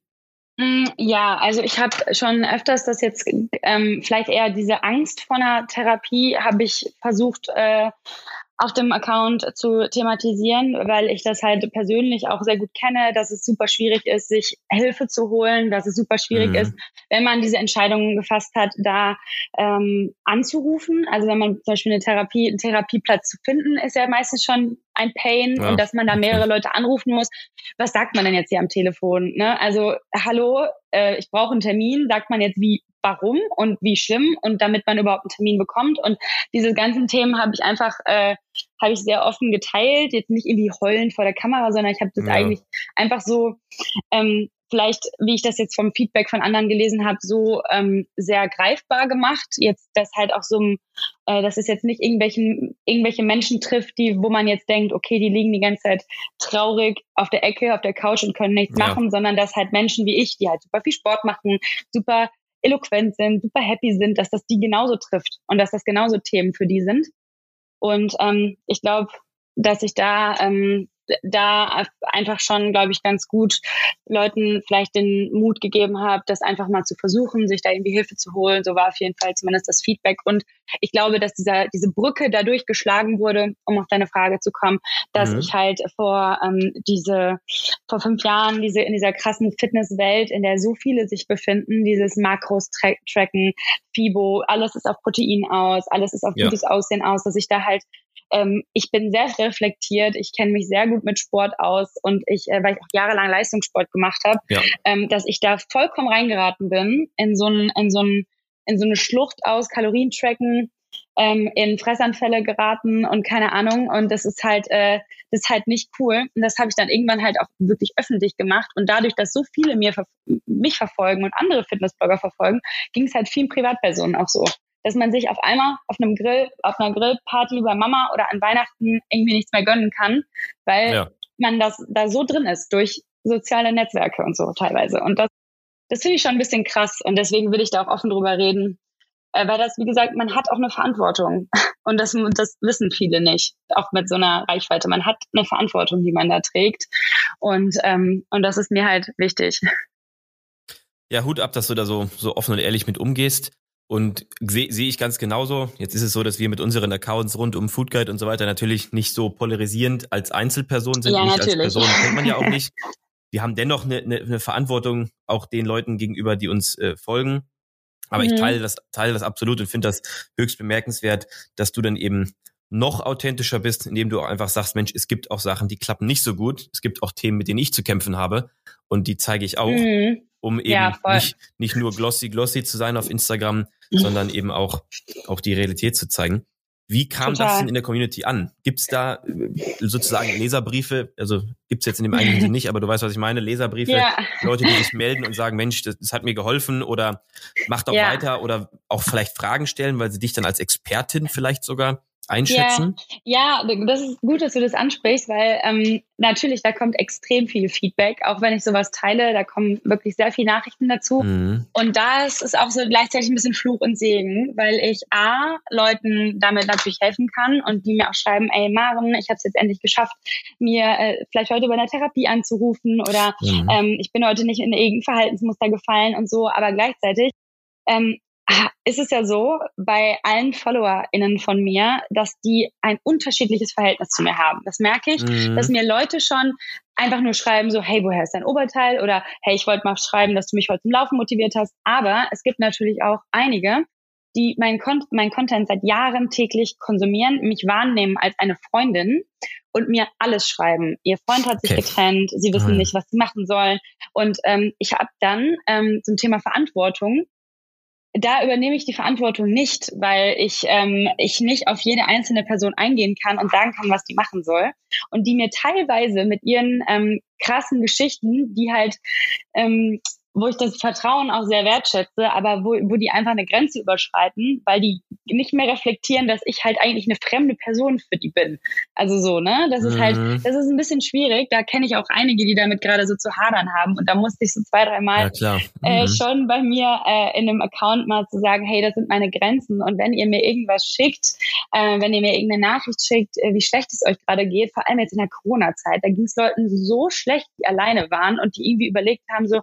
Mm, ja, also ich habe schon öfters das jetzt, ähm, vielleicht eher diese Angst vor einer Therapie, habe ich versucht äh, auf dem Account zu thematisieren, weil ich das halt persönlich auch sehr gut kenne, dass es super schwierig ist, sich Hilfe zu holen, dass es super schwierig mhm. ist, wenn man diese Entscheidungen gefasst hat, da ähm, anzurufen. Also wenn man zum Beispiel eine Therapie, einen Therapieplatz zu finden, ist ja meistens schon ein Pain ja. und dass man da mehrere Leute anrufen muss. Was sagt man denn jetzt hier am Telefon? Ne? Also hallo, äh, ich brauche einen Termin. Sagt man jetzt wie warum und wie schlimm und damit man überhaupt einen Termin bekommt. Und diese ganzen Themen habe ich einfach, äh, habe ich sehr offen geteilt, jetzt nicht irgendwie heulend vor der Kamera, sondern ich habe das ja. eigentlich einfach so ähm, vielleicht, wie ich das jetzt vom Feedback von anderen gelesen habe, so ähm, sehr greifbar gemacht. Jetzt das halt auch so, äh, dass es jetzt nicht irgendwelchen, irgendwelche Menschen trifft, die, wo man jetzt denkt, okay, die liegen die ganze Zeit traurig auf der Ecke, auf der Couch und können nichts ja. machen, sondern dass halt Menschen wie ich, die halt super viel Sport machen, super eloquent sind, super happy sind, dass das die genauso trifft und dass das genauso Themen für die sind. Und ähm, ich glaube, dass ich da ähm, da einfach schon, glaube ich, ganz gut Leuten vielleicht den Mut gegeben habe, das einfach mal zu versuchen, sich da irgendwie Hilfe zu holen. So war auf jeden Fall zumindest das Feedback. Und ich glaube, dass dieser, diese Brücke dadurch geschlagen wurde, um auf deine Frage zu kommen, dass mhm. ich halt vor ähm, diese, vor fünf Jahren diese in dieser krassen Fitnesswelt, in der so viele sich befinden, dieses Makros tracken, FIBO, alles ist auf Protein aus, alles ist auf ja. gutes Aussehen aus, dass ich da halt ähm, ich bin sehr reflektiert, ich kenne mich sehr gut mit Sport aus und ich, äh, weil ich auch jahrelang Leistungssport gemacht habe, ja. ähm, dass ich da vollkommen reingeraten bin in so ein, in so ein, in so eine Schlucht aus Kalorien tracken, ähm, in Fressanfälle geraten und keine Ahnung. Und das ist halt, äh, das ist halt nicht cool. Und das habe ich dann irgendwann halt auch wirklich öffentlich gemacht. Und dadurch, dass so viele mir mich verfolgen und andere Fitnessblogger verfolgen, ging es halt vielen Privatpersonen auch so dass man sich auf einmal auf einem Grill, auf einer Grillparty bei Mama oder an Weihnachten irgendwie nichts mehr gönnen kann, weil ja. man das da so drin ist durch soziale Netzwerke und so teilweise. Und das, das finde ich schon ein bisschen krass und deswegen will ich da auch offen drüber reden. Äh, weil das, wie gesagt, man hat auch eine Verantwortung. Und das, das wissen viele nicht, auch mit so einer Reichweite. Man hat eine Verantwortung, die man da trägt. Und, ähm, und das ist mir halt wichtig. Ja, Hut ab, dass du da so, so offen und ehrlich mit umgehst. Und sehe seh ich ganz genauso. Jetzt ist es so, dass wir mit unseren Accounts rund um Food Guide und so weiter natürlich nicht so polarisierend als Einzelperson sind. Ja, natürlich. als Person kennt man ja auch nicht. Wir haben dennoch eine, eine, eine Verantwortung auch den Leuten gegenüber, die uns äh, folgen. Aber mhm. ich teile das, teile das absolut und finde das höchst bemerkenswert, dass du dann eben noch authentischer bist, indem du auch einfach sagst, Mensch, es gibt auch Sachen, die klappen nicht so gut. Es gibt auch Themen, mit denen ich zu kämpfen habe und die zeige ich auch. Mhm um eben ja, nicht, nicht nur glossy glossy zu sein auf Instagram, sondern eben auch, auch die Realität zu zeigen. Wie kam Total. das denn in der Community an? Gibt es da äh, sozusagen Leserbriefe? Also gibt es jetzt in dem einen nicht, aber du weißt, was ich meine. Leserbriefe, ja. Leute, die sich melden und sagen, Mensch, das, das hat mir geholfen oder mach doch ja. weiter oder auch vielleicht Fragen stellen, weil sie dich dann als Expertin vielleicht sogar einschätzen? Ja, ja, das ist gut, dass du das ansprichst, weil ähm, natürlich, da kommt extrem viel Feedback, auch wenn ich sowas teile, da kommen wirklich sehr viele Nachrichten dazu. Mhm. Und da ist es auch so gleichzeitig ein bisschen Fluch und Segen, weil ich A, Leuten damit natürlich helfen kann und die mir auch schreiben, ey Maren, ich habe es jetzt endlich geschafft, mir äh, vielleicht heute bei einer Therapie anzurufen oder mhm. ähm, ich bin heute nicht in irgendein Verhaltensmuster gefallen und so, aber gleichzeitig ähm, ist es ja so bei allen FollowerInnen von mir, dass die ein unterschiedliches Verhältnis zu mir haben. Das merke ich, mhm. dass mir Leute schon einfach nur schreiben so, hey, woher ist dein Oberteil? Oder hey, ich wollte mal schreiben, dass du mich heute zum Laufen motiviert hast. Aber es gibt natürlich auch einige, die mein, Con mein Content seit Jahren täglich konsumieren, mich wahrnehmen als eine Freundin und mir alles schreiben. Ihr Freund hat sich okay. getrennt, sie wissen mhm. nicht, was sie machen sollen. Und ähm, ich habe dann ähm, zum Thema Verantwortung da übernehme ich die Verantwortung nicht, weil ich, ähm, ich nicht auf jede einzelne Person eingehen kann und sagen kann, was die machen soll. Und die mir teilweise mit ihren ähm, krassen Geschichten, die halt ähm, wo ich das Vertrauen auch sehr wertschätze, aber wo, wo die einfach eine Grenze überschreiten, weil die nicht mehr reflektieren, dass ich halt eigentlich eine fremde Person für die bin. Also so, ne? Das ist halt, mhm. halt, das ist ein bisschen schwierig. Da kenne ich auch einige, die damit gerade so zu hadern haben. Und da musste ich so zwei, dreimal ja, äh, mhm. äh, schon bei mir äh, in einem Account mal zu sagen, hey, das sind meine Grenzen. Und wenn ihr mir irgendwas schickt, äh, wenn ihr mir irgendeine Nachricht schickt, äh, wie schlecht es euch gerade geht, vor allem jetzt in der Corona-Zeit, da ging es Leuten so schlecht, die alleine waren und die irgendwie überlegt haben, so,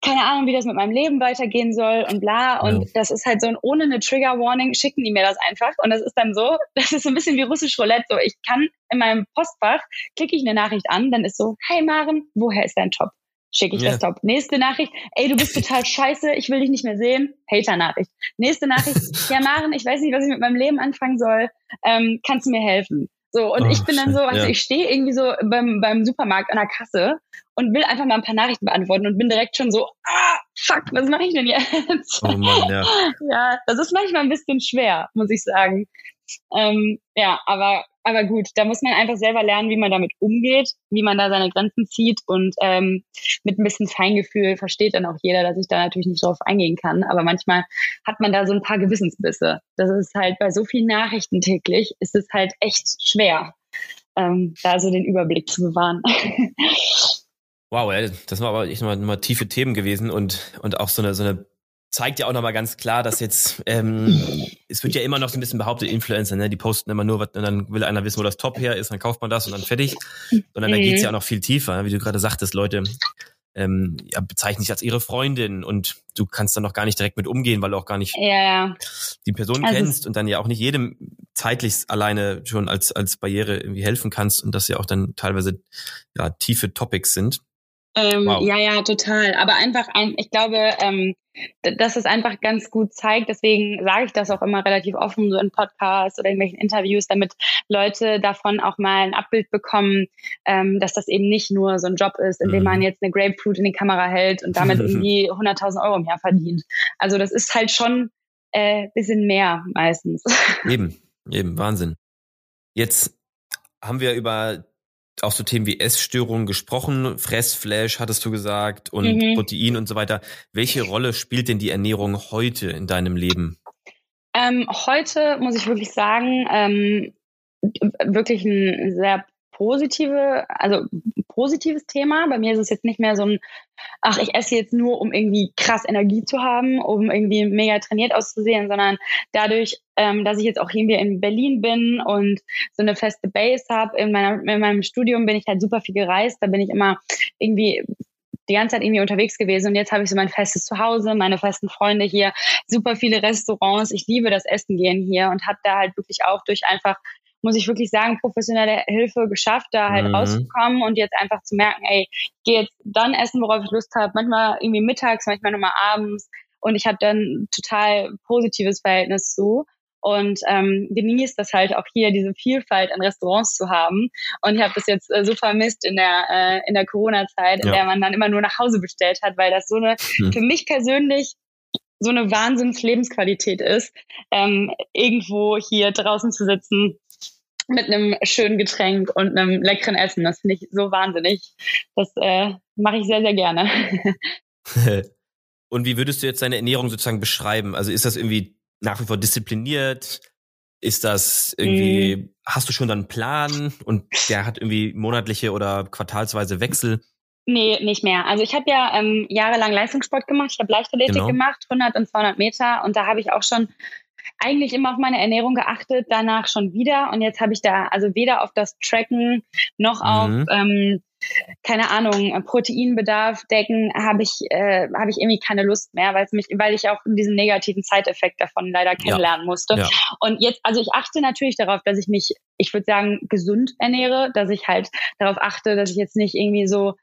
keine Ahnung, wie das mit meinem Leben weitergehen soll und bla. Und ja. das ist halt so ein, ohne eine Trigger Warning schicken die mir das einfach. Und das ist dann so, das ist so ein bisschen wie russisch Roulette. So, ich kann in meinem Postfach, klicke ich eine Nachricht an, dann ist so, hey Maren, woher ist dein Top? Schicke ich ja. das Top. Nächste Nachricht, ey, du bist total scheiße, ich will dich nicht mehr sehen. Hater-Nachricht. Nächste Nachricht, ja Maren, ich weiß nicht, was ich mit meinem Leben anfangen soll. Ähm, kannst du mir helfen? So, und oh, ich bin dann so, also ja. ich stehe irgendwie so beim, beim Supermarkt an der Kasse und will einfach mal ein paar Nachrichten beantworten und bin direkt schon so, ah, fuck, was mache ich denn jetzt? Oh Mann, ja. ja, das ist manchmal ein bisschen schwer, muss ich sagen. Ähm, ja, aber, aber gut, da muss man einfach selber lernen, wie man damit umgeht, wie man da seine Grenzen zieht und ähm, mit ein bisschen Feingefühl versteht dann auch jeder, dass ich da natürlich nicht drauf eingehen kann. Aber manchmal hat man da so ein paar Gewissensbisse. Das ist halt bei so vielen Nachrichten täglich, ist es halt echt schwer, ähm, da so den Überblick zu bewahren. Wow, das waren aber echt nochmal, nochmal tiefe Themen gewesen und, und auch so eine, so eine zeigt ja auch nochmal ganz klar, dass jetzt, ähm, es wird ja immer noch so ein bisschen behauptet, Influencer, ne, die posten immer nur, was, und dann will einer wissen, wo das Top her ist, dann kauft man das und dann fertig. Sondern mhm. da geht's ja auch noch viel tiefer, wie du gerade sagtest, Leute ähm, ja, bezeichnen dich als ihre Freundin und du kannst dann noch gar nicht direkt mit umgehen, weil du auch gar nicht ja. die Person also kennst und dann ja auch nicht jedem zeitlich alleine schon als, als Barriere irgendwie helfen kannst und das ja auch dann teilweise ja, tiefe Topics sind. Ähm, wow. Ja, ja, total. Aber einfach ein, ich glaube, ähm, dass es einfach ganz gut zeigt. Deswegen sage ich das auch immer relativ offen, so in Podcasts oder irgendwelchen Interviews, damit Leute davon auch mal ein Abbild bekommen, ähm, dass das eben nicht nur so ein Job ist, in dem man mhm. jetzt eine Grapefruit in die Kamera hält und damit irgendwie 100.000 Euro im Jahr verdient. Also das ist halt schon äh, bisschen mehr meistens. Eben, eben, Wahnsinn. Jetzt haben wir über auch so Themen wie Essstörungen gesprochen, Fressflash hattest du gesagt und mhm. Protein und so weiter. Welche Rolle spielt denn die Ernährung heute in deinem Leben? Ähm, heute muss ich wirklich sagen, ähm, wirklich ein sehr positive, also positives Thema. Bei mir ist es jetzt nicht mehr so ein, ach, ich esse jetzt nur, um irgendwie krass Energie zu haben, um irgendwie mega trainiert auszusehen, sondern dadurch, ähm, dass ich jetzt auch irgendwie in Berlin bin und so eine feste Base habe, in, in meinem Studium bin ich halt super viel gereist. Da bin ich immer irgendwie die ganze Zeit irgendwie unterwegs gewesen und jetzt habe ich so mein festes Zuhause, meine festen Freunde hier, super viele Restaurants. Ich liebe das Essen gehen hier und habe da halt wirklich auch durch einfach muss ich wirklich sagen, professionelle Hilfe geschafft, da halt mhm. rauszukommen und jetzt einfach zu merken, ey, ich gehe jetzt dann essen, worauf ich Lust habe, manchmal irgendwie mittags, manchmal nochmal abends und ich habe dann total positives Verhältnis zu und ähm, genieße das halt auch hier, diese Vielfalt an Restaurants zu haben. Und ich habe das jetzt äh, so vermisst in der, äh, in der Corona-Zeit, in ja. der man dann immer nur nach Hause bestellt hat, weil das so eine, hm. für mich persönlich so eine Wahnsinns-Lebensqualität ist, ähm, irgendwo hier draußen zu sitzen mit einem schönen Getränk und einem leckeren Essen. Das finde ich so wahnsinnig. Das äh, mache ich sehr, sehr gerne. und wie würdest du jetzt deine Ernährung sozusagen beschreiben? Also ist das irgendwie nach wie vor diszipliniert? Ist das irgendwie, mm. hast du schon dann einen Plan und der hat irgendwie monatliche oder quartalsweise Wechsel? Nee, nicht mehr. Also ich habe ja ähm, jahrelang Leistungssport gemacht. Ich habe Leichtathletik genau. gemacht, 100 und 200 Meter. Und da habe ich auch schon eigentlich immer auf meine Ernährung geachtet, danach schon wieder. Und jetzt habe ich da also weder auf das Tracken noch auf, mhm. ähm, keine Ahnung, Proteinbedarf decken, habe ich, äh, habe ich irgendwie keine Lust mehr, weil es mich, weil ich auch diesen negativen Zeiteffekt davon leider kennenlernen ja. musste. Ja. Und jetzt, also ich achte natürlich darauf, dass ich mich, ich würde sagen, gesund ernähre, dass ich halt darauf achte, dass ich jetzt nicht irgendwie so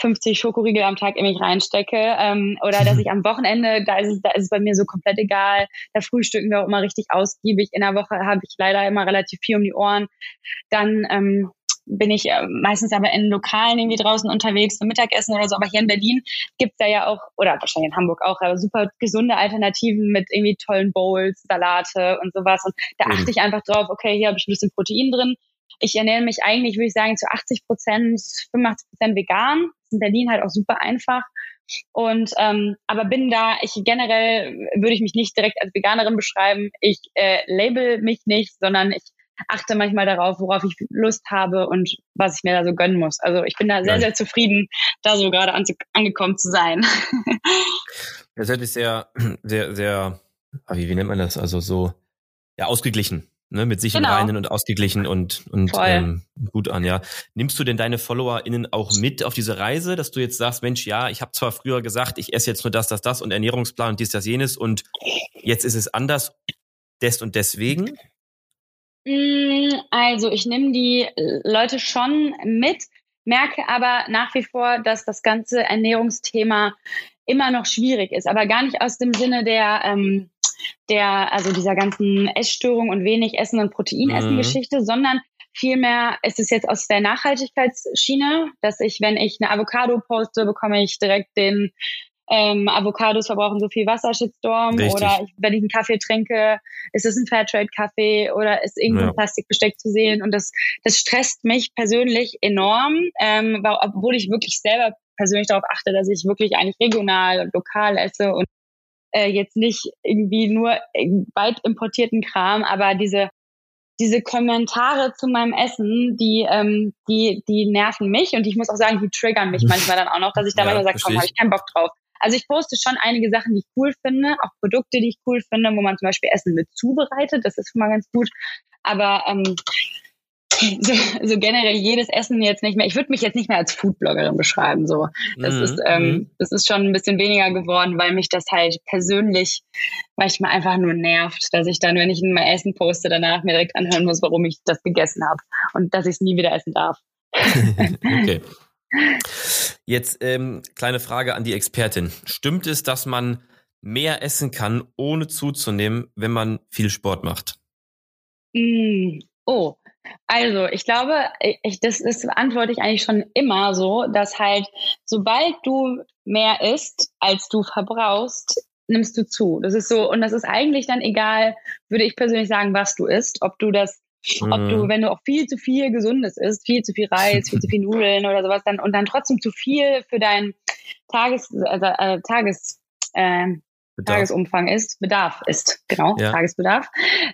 50 Schokoriegel am Tag in mich reinstecke ähm, oder dass ich am Wochenende, da ist, es, da ist es bei mir so komplett egal, da frühstücken wir auch immer richtig ausgiebig. In der Woche habe ich leider immer relativ viel um die Ohren. Dann ähm, bin ich äh, meistens aber in Lokalen irgendwie draußen unterwegs zum Mittagessen oder so. Aber hier in Berlin gibt's da ja auch, oder wahrscheinlich in Hamburg auch, aber super gesunde Alternativen mit irgendwie tollen Bowls, Salate und sowas. Und da achte ich einfach drauf, okay, hier habe ich ein bisschen Protein drin ich ernähre mich eigentlich, würde ich sagen, zu 80 Prozent, 85 Prozent vegan. Das ist in Berlin halt auch super einfach. Und ähm, aber bin da, ich generell würde ich mich nicht direkt als Veganerin beschreiben. Ich äh, label mich nicht, sondern ich achte manchmal darauf, worauf ich Lust habe und was ich mir da so gönnen muss. Also ich bin da sehr, sehr zufrieden, da so gerade angekommen zu sein. Das hört sich sehr, sehr, sehr, wie, wie nennt man das? Also so, ja, ausgeglichen ne, mit sich genau. im Reinen und ausgeglichen und, und ähm, gut an, ja. Nimmst du denn deine FollowerInnen auch mit auf diese Reise, dass du jetzt sagst, Mensch, ja, ich habe zwar früher gesagt, ich esse jetzt nur das, das, das und Ernährungsplan und dies, das, jenes und jetzt ist es anders, des und deswegen? Mm, also ich nehme die Leute schon mit, merke aber nach wie vor, dass das ganze Ernährungsthema immer noch schwierig ist, aber gar nicht aus dem Sinne der ähm, der, also dieser ganzen Essstörung und wenig Essen und Proteinessen-Geschichte, mhm. sondern vielmehr ist es jetzt aus der Nachhaltigkeitsschiene, dass ich, wenn ich eine Avocado poste, bekomme ich direkt den ähm, Avocados verbrauchen so viel Wasser, Shitstorm. Richtig. Oder ich, wenn ich einen Kaffee trinke, ist es ein Fairtrade-Kaffee oder ist irgendein ja. Plastikbesteck zu sehen. Und das, das stresst mich persönlich enorm, ähm, obwohl ich wirklich selber persönlich darauf achte, dass ich wirklich eigentlich regional und lokal esse und äh, jetzt nicht irgendwie nur weit importierten Kram, aber diese diese Kommentare zu meinem Essen, die, ähm, die, die nerven mich und ich muss auch sagen, die triggern mich manchmal dann auch noch, dass ich da ja, manchmal sage, komm, habe ich keinen Bock drauf. Also ich poste schon einige Sachen, die ich cool finde, auch Produkte, die ich cool finde, wo man zum Beispiel Essen mit zubereitet. Das ist schon mal ganz gut. Aber ähm, so, so generell jedes Essen jetzt nicht mehr. Ich würde mich jetzt nicht mehr als Foodbloggerin beschreiben. So, das mhm. ist ähm, mhm. das ist schon ein bisschen weniger geworden, weil mich das halt persönlich manchmal einfach nur nervt, dass ich dann, wenn ich mein Essen poste, danach mir direkt anhören muss, warum ich das gegessen habe und dass ich es nie wieder essen darf. okay. Jetzt ähm, kleine Frage an die Expertin. Stimmt es, dass man mehr essen kann, ohne zuzunehmen, wenn man viel Sport macht? Mm, oh, also, ich glaube, ich, das, das beantworte ich eigentlich schon immer so, dass halt, sobald du mehr isst, als du verbrauchst, nimmst du zu. Das ist so, und das ist eigentlich dann egal, würde ich persönlich sagen, was du isst, ob du das ob du, mhm. wenn du auch viel zu viel Gesundes isst, viel zu viel Reis, viel zu viel Nudeln oder sowas, dann und dann trotzdem zu viel für deinen Tages, also, äh, Tages, äh, Bedarf. Tagesumfang ist, Bedarf ist, genau, ja. Tagesbedarf,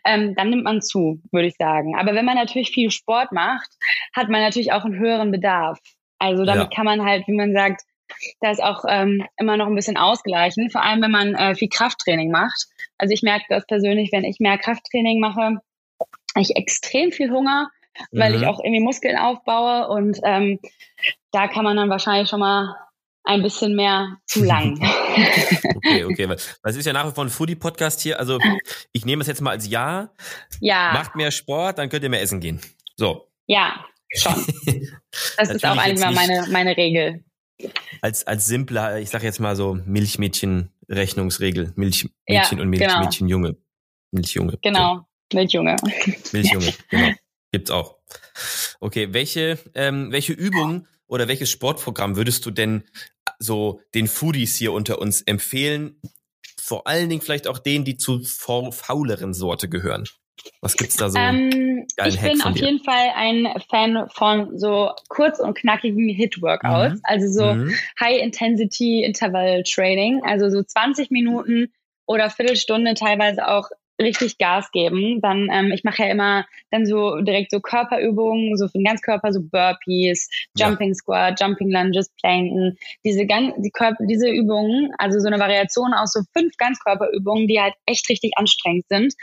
ähm, dann nimmt man zu, würde ich sagen. Aber wenn man natürlich viel Sport macht, hat man natürlich auch einen höheren Bedarf. Also damit ja. kann man halt, wie man sagt, das auch ähm, immer noch ein bisschen ausgleichen, vor allem wenn man äh, viel Krafttraining macht. Also ich merke das persönlich, wenn ich mehr Krafttraining mache, habe ich extrem viel Hunger, weil mhm. ich auch irgendwie Muskeln aufbaue und ähm, da kann man dann wahrscheinlich schon mal ein bisschen mehr zu lang. okay, okay. Weil es ist ja nach wie vor ein Foodie-Podcast hier. Also ich nehme es jetzt mal als Ja. Ja. Macht mehr Sport, dann könnt ihr mehr essen gehen. So. Ja, schon. Das ist auch eigentlich mal meine, meine Regel. Als, als simpler, ich sag jetzt mal so Milchmädchen-Rechnungsregel. Milchmädchen ja, und Milch, genau. Milchjunge. Genau, so. Milchjunge. Milchjunge, genau. Gibt's auch. Okay, welche, ähm, welche Übungen oder welches Sportprogramm würdest du denn so den Foodies hier unter uns empfehlen? Vor allen Dingen vielleicht auch denen, die zu fauleren Sorte gehören. Was gibt's da so? Ähm, ich Hack bin auf jeden Fall ein Fan von so kurz und knackigen Hit-Workouts, mhm. also so mhm. High-Intensity-Interval-Training, also so 20 Minuten oder Viertelstunde teilweise auch richtig Gas geben, dann ähm, ich mache ja immer dann so direkt so Körperübungen, so für den Ganzkörper, so Burpees, Jumping ja. Squat, Jumping Lunges, Planken, diese ganz die Körper, diese Übungen, also so eine Variation aus so fünf Ganzkörperübungen, die halt echt richtig anstrengend sind.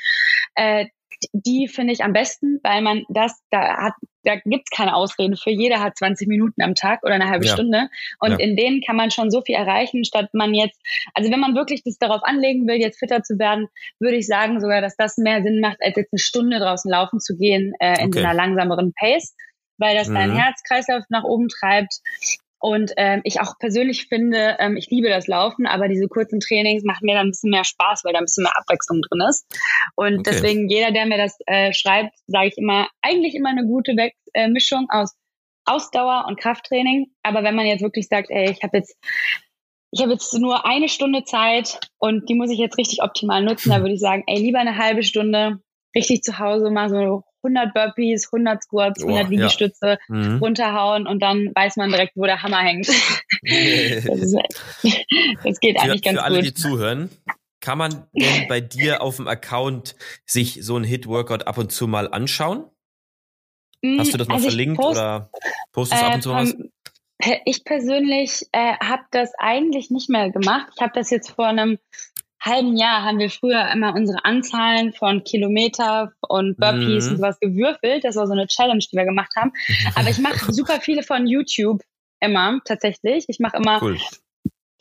Äh, die finde ich am besten, weil man das, da hat, da gibt's keine Ausreden für. Jeder hat 20 Minuten am Tag oder eine halbe ja. Stunde. Und ja. in denen kann man schon so viel erreichen, statt man jetzt, also wenn man wirklich das darauf anlegen will, jetzt fitter zu werden, würde ich sagen sogar, dass das mehr Sinn macht, als jetzt eine Stunde draußen laufen zu gehen, äh, in okay. so einer langsameren Pace weil das mhm. deinen Herzkreislauf nach oben treibt und ähm, ich auch persönlich finde, ähm, ich liebe das Laufen, aber diese kurzen Trainings machen mir dann ein bisschen mehr Spaß, weil da ein bisschen mehr Abwechslung drin ist. Und okay. deswegen jeder, der mir das äh, schreibt, sage ich immer, eigentlich immer eine gute We äh, Mischung aus Ausdauer und Krafttraining. Aber wenn man jetzt wirklich sagt, ey, ich habe jetzt ich habe jetzt nur eine Stunde Zeit und die muss ich jetzt richtig optimal nutzen, da würde ich sagen, ey, lieber eine halbe Stunde richtig zu Hause mal so 100 Burpees, 100 Squats, 100 oh, Liegestütze ja. mhm. runterhauen und dann weiß man direkt, wo der Hammer hängt. das, ist, das, geht eigentlich für, ganz für alle, gut. die zuhören, kann man denn bei dir auf dem Account sich so ein Hit-Workout ab und zu mal anschauen? Hast du das mal also verlinkt post, oder postest du äh, ab und zu was? Ich persönlich äh, habe das eigentlich nicht mehr gemacht. Ich habe das jetzt vor einem halben Jahr haben wir früher immer unsere Anzahlen von Kilometer und Burpees mhm. und sowas gewürfelt. Das war so eine Challenge, die wir gemacht haben. Aber ich mache super viele von YouTube immer tatsächlich. Ich mache immer cool.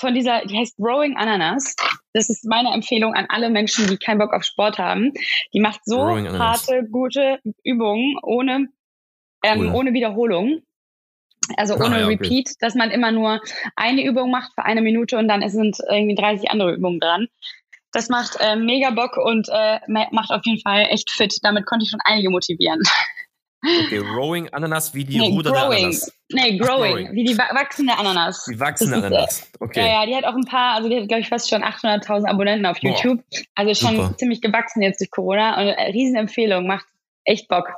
von dieser, die heißt Growing Ananas. Das ist meine Empfehlung an alle Menschen, die keinen Bock auf Sport haben. Die macht so harte, gute Übungen ohne, ähm, cool. ohne Wiederholung. Also ohne ah, ja, Repeat, okay. dass man immer nur eine Übung macht für eine Minute und dann sind irgendwie 30 andere Übungen dran. Das macht äh, mega Bock und äh, macht auf jeden Fall echt fit. Damit konnte ich schon einige motivieren. Okay, Rowing Ananas wie die nee, Ruder growing. Ananas. Nee, growing, growing, wie die wachsende Ananas. Die wachsende ist, Ananas, okay. Ja, ja, die hat auch ein paar, also die hat, glaube ich, fast schon 800.000 Abonnenten auf YouTube. Boah, also schon super. ziemlich gewachsen jetzt durch Corona. Und äh, Riesenempfehlung, macht echt Bock.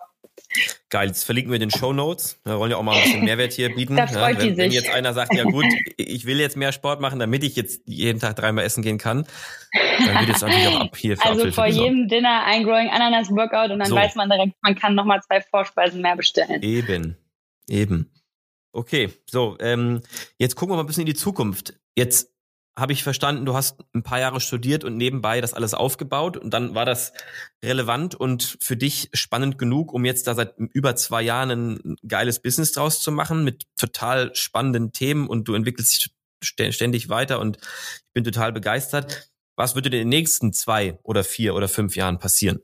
Geil, jetzt verlinken wir den Show Notes. Wir wollen ja auch mal ein bisschen Mehrwert hier bieten. Da freut ja, wenn, die wenn jetzt einer sagt, ja gut, ich will jetzt mehr Sport machen, damit ich jetzt jeden Tag dreimal essen gehen kann, dann wird es natürlich auch ab hier für Also vor jedem Dinner ein Growing Ananas Workout und dann so. weiß man direkt, man kann nochmal zwei Vorspeisen mehr bestellen. Eben, eben. Okay, so, ähm, jetzt gucken wir mal ein bisschen in die Zukunft. Jetzt habe ich verstanden, du hast ein paar Jahre studiert und nebenbei das alles aufgebaut und dann war das relevant und für dich spannend genug, um jetzt da seit über zwei Jahren ein geiles Business draus zu machen mit total spannenden Themen und du entwickelst dich ständig weiter und ich bin total begeistert. Was würde in den nächsten zwei oder vier oder fünf Jahren passieren?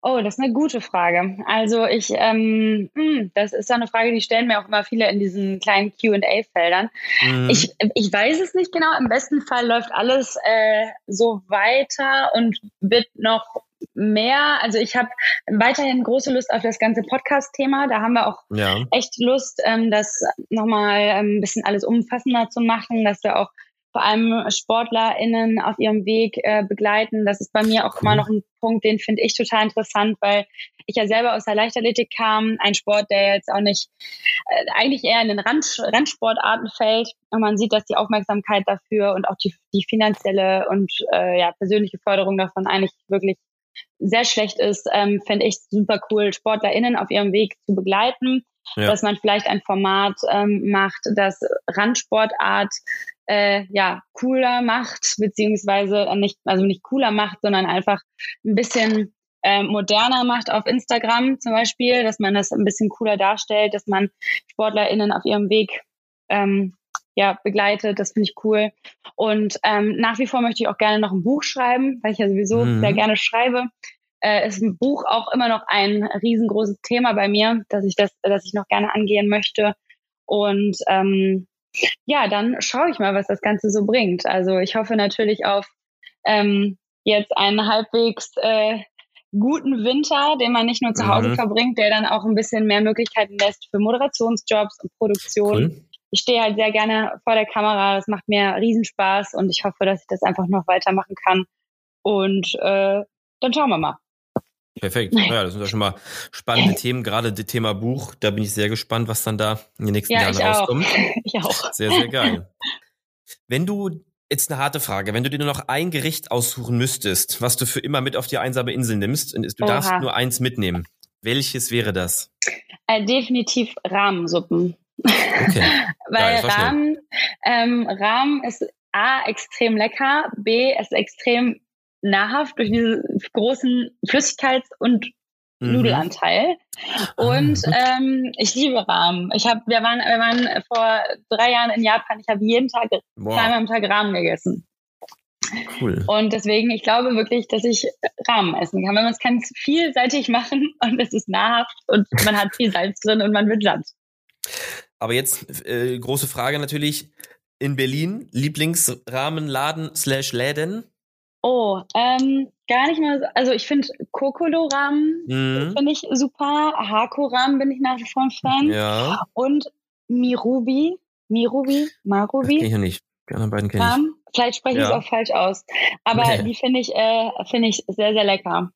Oh, das ist eine gute Frage. Also ich, ähm, hm, das ist ja eine Frage, die stellen mir auch immer viele in diesen kleinen Q&A-Feldern. Mhm. Ich, ich weiß es nicht genau. Im besten Fall läuft alles äh, so weiter und wird noch mehr. Also ich habe weiterhin große Lust auf das ganze Podcast-Thema. Da haben wir auch ja. echt Lust, ähm, das nochmal ähm, ein bisschen alles umfassender zu machen, dass wir auch vor allem SportlerInnen auf ihrem Weg äh, begleiten. Das ist bei mir auch cool. immer noch ein Punkt, den finde ich total interessant, weil ich ja selber aus der Leichtathletik kam, ein Sport, der jetzt auch nicht äh, eigentlich eher in den Rand, Randsportarten fällt. Und man sieht, dass die Aufmerksamkeit dafür und auch die, die finanzielle und äh, ja, persönliche Förderung davon eigentlich wirklich sehr schlecht ist, ähm, finde ich super cool, SportlerInnen auf ihrem Weg zu begleiten. Ja. Dass man vielleicht ein Format ähm, macht, das Randsportart äh, ja cooler macht, beziehungsweise nicht, also nicht cooler macht, sondern einfach ein bisschen äh, moderner macht auf Instagram zum Beispiel, dass man das ein bisschen cooler darstellt, dass man SportlerInnen auf ihrem Weg ähm, ja, begleitet. Das finde ich cool. Und ähm, nach wie vor möchte ich auch gerne noch ein Buch schreiben, weil ich ja sowieso mhm. sehr gerne schreibe. Äh, ist ein Buch auch immer noch ein riesengroßes Thema bei mir, dass ich das, dass ich noch gerne angehen möchte. Und ähm, ja, dann schaue ich mal, was das Ganze so bringt. Also ich hoffe natürlich auf ähm, jetzt einen halbwegs äh, guten Winter, den man nicht nur zu Hause mhm. verbringt, der dann auch ein bisschen mehr Möglichkeiten lässt für Moderationsjobs und Produktion. Cool. Ich stehe halt sehr gerne vor der Kamera, das macht mir Riesenspaß und ich hoffe, dass ich das einfach noch weitermachen kann. Und äh, dann schauen wir mal. Perfekt. Ja, das sind ja schon mal spannende Themen. Gerade das Thema Buch, da bin ich sehr gespannt, was dann da in den nächsten ja, Jahren ich rauskommt. Auch. Ich auch. Sehr, sehr geil. Wenn du, jetzt eine harte Frage, wenn du dir nur noch ein Gericht aussuchen müsstest, was du für immer mit auf die einsame Insel nimmst, und du Oha. darfst nur eins mitnehmen. Welches wäre das? Äh, definitiv Rahmensuppen. Okay. Weil Rahmen, ähm, Rahmen ist A, extrem lecker, B, ist extrem nahrhaft durch diesen großen Flüssigkeits- und mhm. Nudelanteil. Und ah, ähm, ich liebe Rahmen. Ich habe, wir waren, wir waren vor drei Jahren in Japan. Ich habe jeden Tag wow. zweimal am Tag Rahmen gegessen. Cool. Und deswegen, ich glaube wirklich, dass ich Rahmen essen kann. Weil man es kann vielseitig machen und es ist nahrhaft und man hat viel Salz drin und man wird satt. Aber jetzt äh, große Frage natürlich. In Berlin, Lieblingsrahmenladen slash Läden? Oh, ähm, gar nicht mal so. Also ich finde Kokoloram mhm. finde ich super. Hakoram bin ich nach wie vor ein Fan. Ja. Und Mirubi. Mirubi? Marubi? Kenn ich ja nicht. Die anderen beiden kenne ich. Vielleicht spreche ja. ich es auch falsch aus. Aber nee. die finde ich, äh, finde ich sehr, sehr lecker.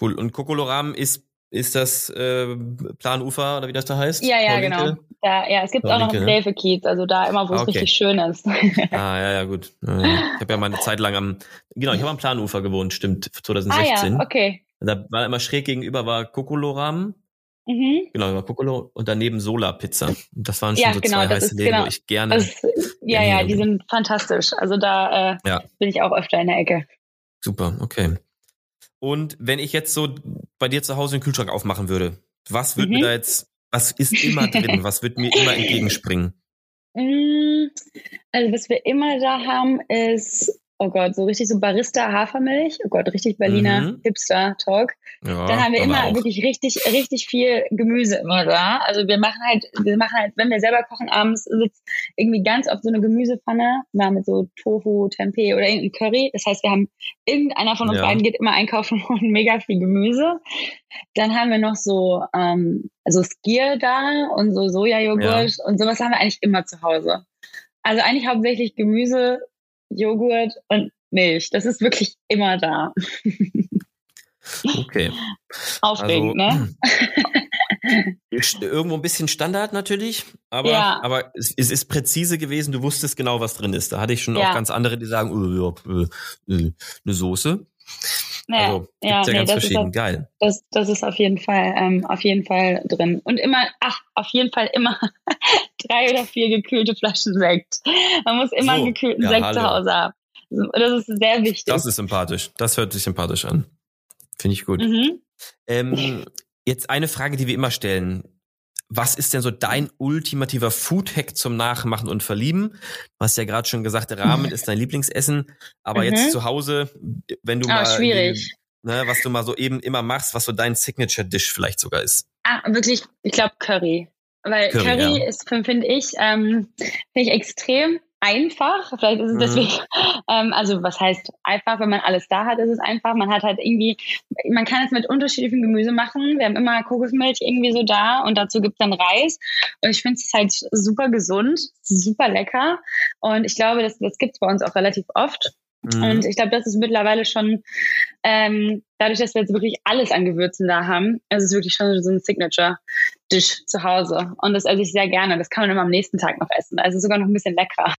Cool. Und Kokoloram ist ist das äh, Planufer oder wie das da heißt? Ja, ja, genau. Da, ja, es gibt auch noch einen Hilfe Kiez, also da immer, wo es ah, okay. richtig schön ist. ah, ja, ja, gut. Ich habe ja mal eine Zeit lang am, genau, ich habe am Planufer gewohnt, stimmt, 2016. Ah, ja, okay. Da war immer schräg gegenüber war Kokoloram. Mhm. Genau, war Kokolo und daneben Sola Pizza. Das waren schon ja, so genau, zwei heiße Läden, genau, wo ich gerne. Das, ja, ja, die sind fantastisch. Also da äh, ja. bin ich auch öfter in der Ecke. Super, okay. Und wenn ich jetzt so bei dir zu Hause den Kühlschrank aufmachen würde, was wird mhm. mir da jetzt, was ist immer drin? was wird mir immer entgegenspringen? Mm, also was wir immer da haben, ist oh Gott, so richtig so Barista Hafermilch, oh Gott, richtig Berliner mhm. Hipster Talk. Ja, dann haben wir immer auch. wirklich richtig, richtig viel Gemüse immer da. Also wir machen halt, wir machen halt, wenn wir selber kochen abends, sitzt irgendwie ganz oft so eine Gemüsepfanne, mal mit so Tofu, Tempeh oder irgendein Curry. Das heißt, wir haben, irgendeiner von uns ja. beiden geht immer einkaufen und mega viel Gemüse. Dann haben wir noch so, ähm, also Skier da und so Sojajoghurt ja. und sowas haben wir eigentlich immer zu Hause. Also eigentlich hauptsächlich Gemüse, Joghurt und Milch. Das ist wirklich immer da. Okay. Aufregend, also, ne? irgendwo ein bisschen Standard natürlich, aber, ja. aber es, es, ist präzise gewesen, du wusstest genau, was drin ist. Da hatte ich schon ja. auch ganz andere, die sagen, ja, äh, äh, eine Soße. Ja, also ja, ja nee, ganz verschieden. Geil. Das, das ist auf jeden Fall, ähm, auf jeden Fall drin. Und immer, ach, auf jeden Fall immer drei oder vier gekühlte Flaschen Sekt. Man muss immer so, einen gekühlten ja, Sekt hallo. zu Hause haben. Das ist sehr wichtig. Das ist sympathisch. Das hört sich sympathisch an. Finde ich gut. Mhm. Ähm, jetzt eine Frage, die wir immer stellen. Was ist denn so dein ultimativer Food-Hack zum Nachmachen und Verlieben? Du hast ja gerade schon gesagt, Rahmen ist dein Lieblingsessen. Aber mhm. jetzt zu Hause, wenn du ah, mal... schwierig. Ne, was du mal so eben immer machst, was so dein Signature-Dish vielleicht sogar ist. Ah, wirklich, ich glaube Curry. Weil Curry, Curry ja. ist, finde ich, ähm, finde ich extrem einfach. Vielleicht ist es mhm. deswegen, ähm, also was heißt einfach, wenn man alles da hat, ist es einfach. Man hat halt irgendwie, man kann es mit unterschiedlichem Gemüse machen. Wir haben immer Kokosmilch irgendwie so da und dazu gibt es dann Reis. Und ich finde es halt super gesund, super lecker. Und ich glaube, das, das gibt es bei uns auch relativ oft. Mhm. Und ich glaube, das ist mittlerweile schon, ähm, dadurch, dass wir jetzt wirklich alles an Gewürzen da haben, ist es wirklich schon so ein Signature-Dish zu Hause. Und das esse ich sehr gerne. Das kann man immer am nächsten Tag noch essen. Also sogar noch ein bisschen leckerer.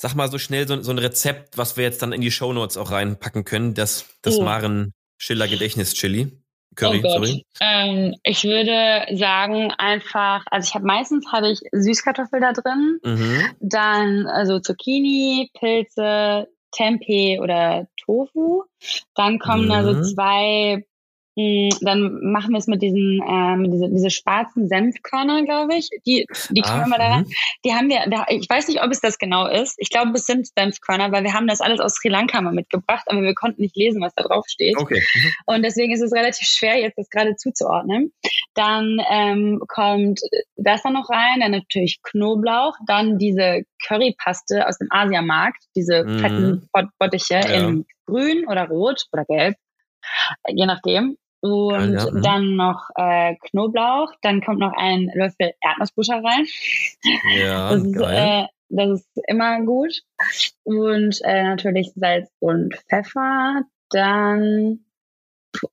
Sag mal so schnell so, so ein Rezept, was wir jetzt dann in die Shownotes auch reinpacken können, das, das oh. Maren Schiller Gedächtnis Chili. Curry, oh sorry. Ähm, ich würde sagen einfach, also ich habe meistens habe ich Süßkartoffel da drin, mhm. dann also Zucchini, Pilze, Tempeh oder Tofu. Dann kommen mhm. da so zwei dann machen wir es mit diesen, äh, mit diese, diese schwarzen Senfkörner, glaube ich. Die, die ah, immer daran. Die haben wir, da, ich weiß nicht, ob es das genau ist. Ich glaube, es sind Senfkörner, weil wir haben das alles aus Sri Lanka mal mitgebracht, aber wir konnten nicht lesen, was da drauf steht. Okay. Mhm. Und deswegen ist es relativ schwer, jetzt das gerade zuzuordnen. Dann ähm, kommt das dann noch rein, dann natürlich Knoblauch, dann diese Currypaste aus dem Asiamarkt, diese mhm. fetten Bottiche ja. in grün oder rot oder gelb je nachdem. Und ja, ja. Mhm. dann noch äh, Knoblauch, dann kommt noch ein Löffel Erdnussbutter rein. Ja, das ist, geil. Äh, das ist immer gut. Und äh, natürlich Salz und Pfeffer. Dann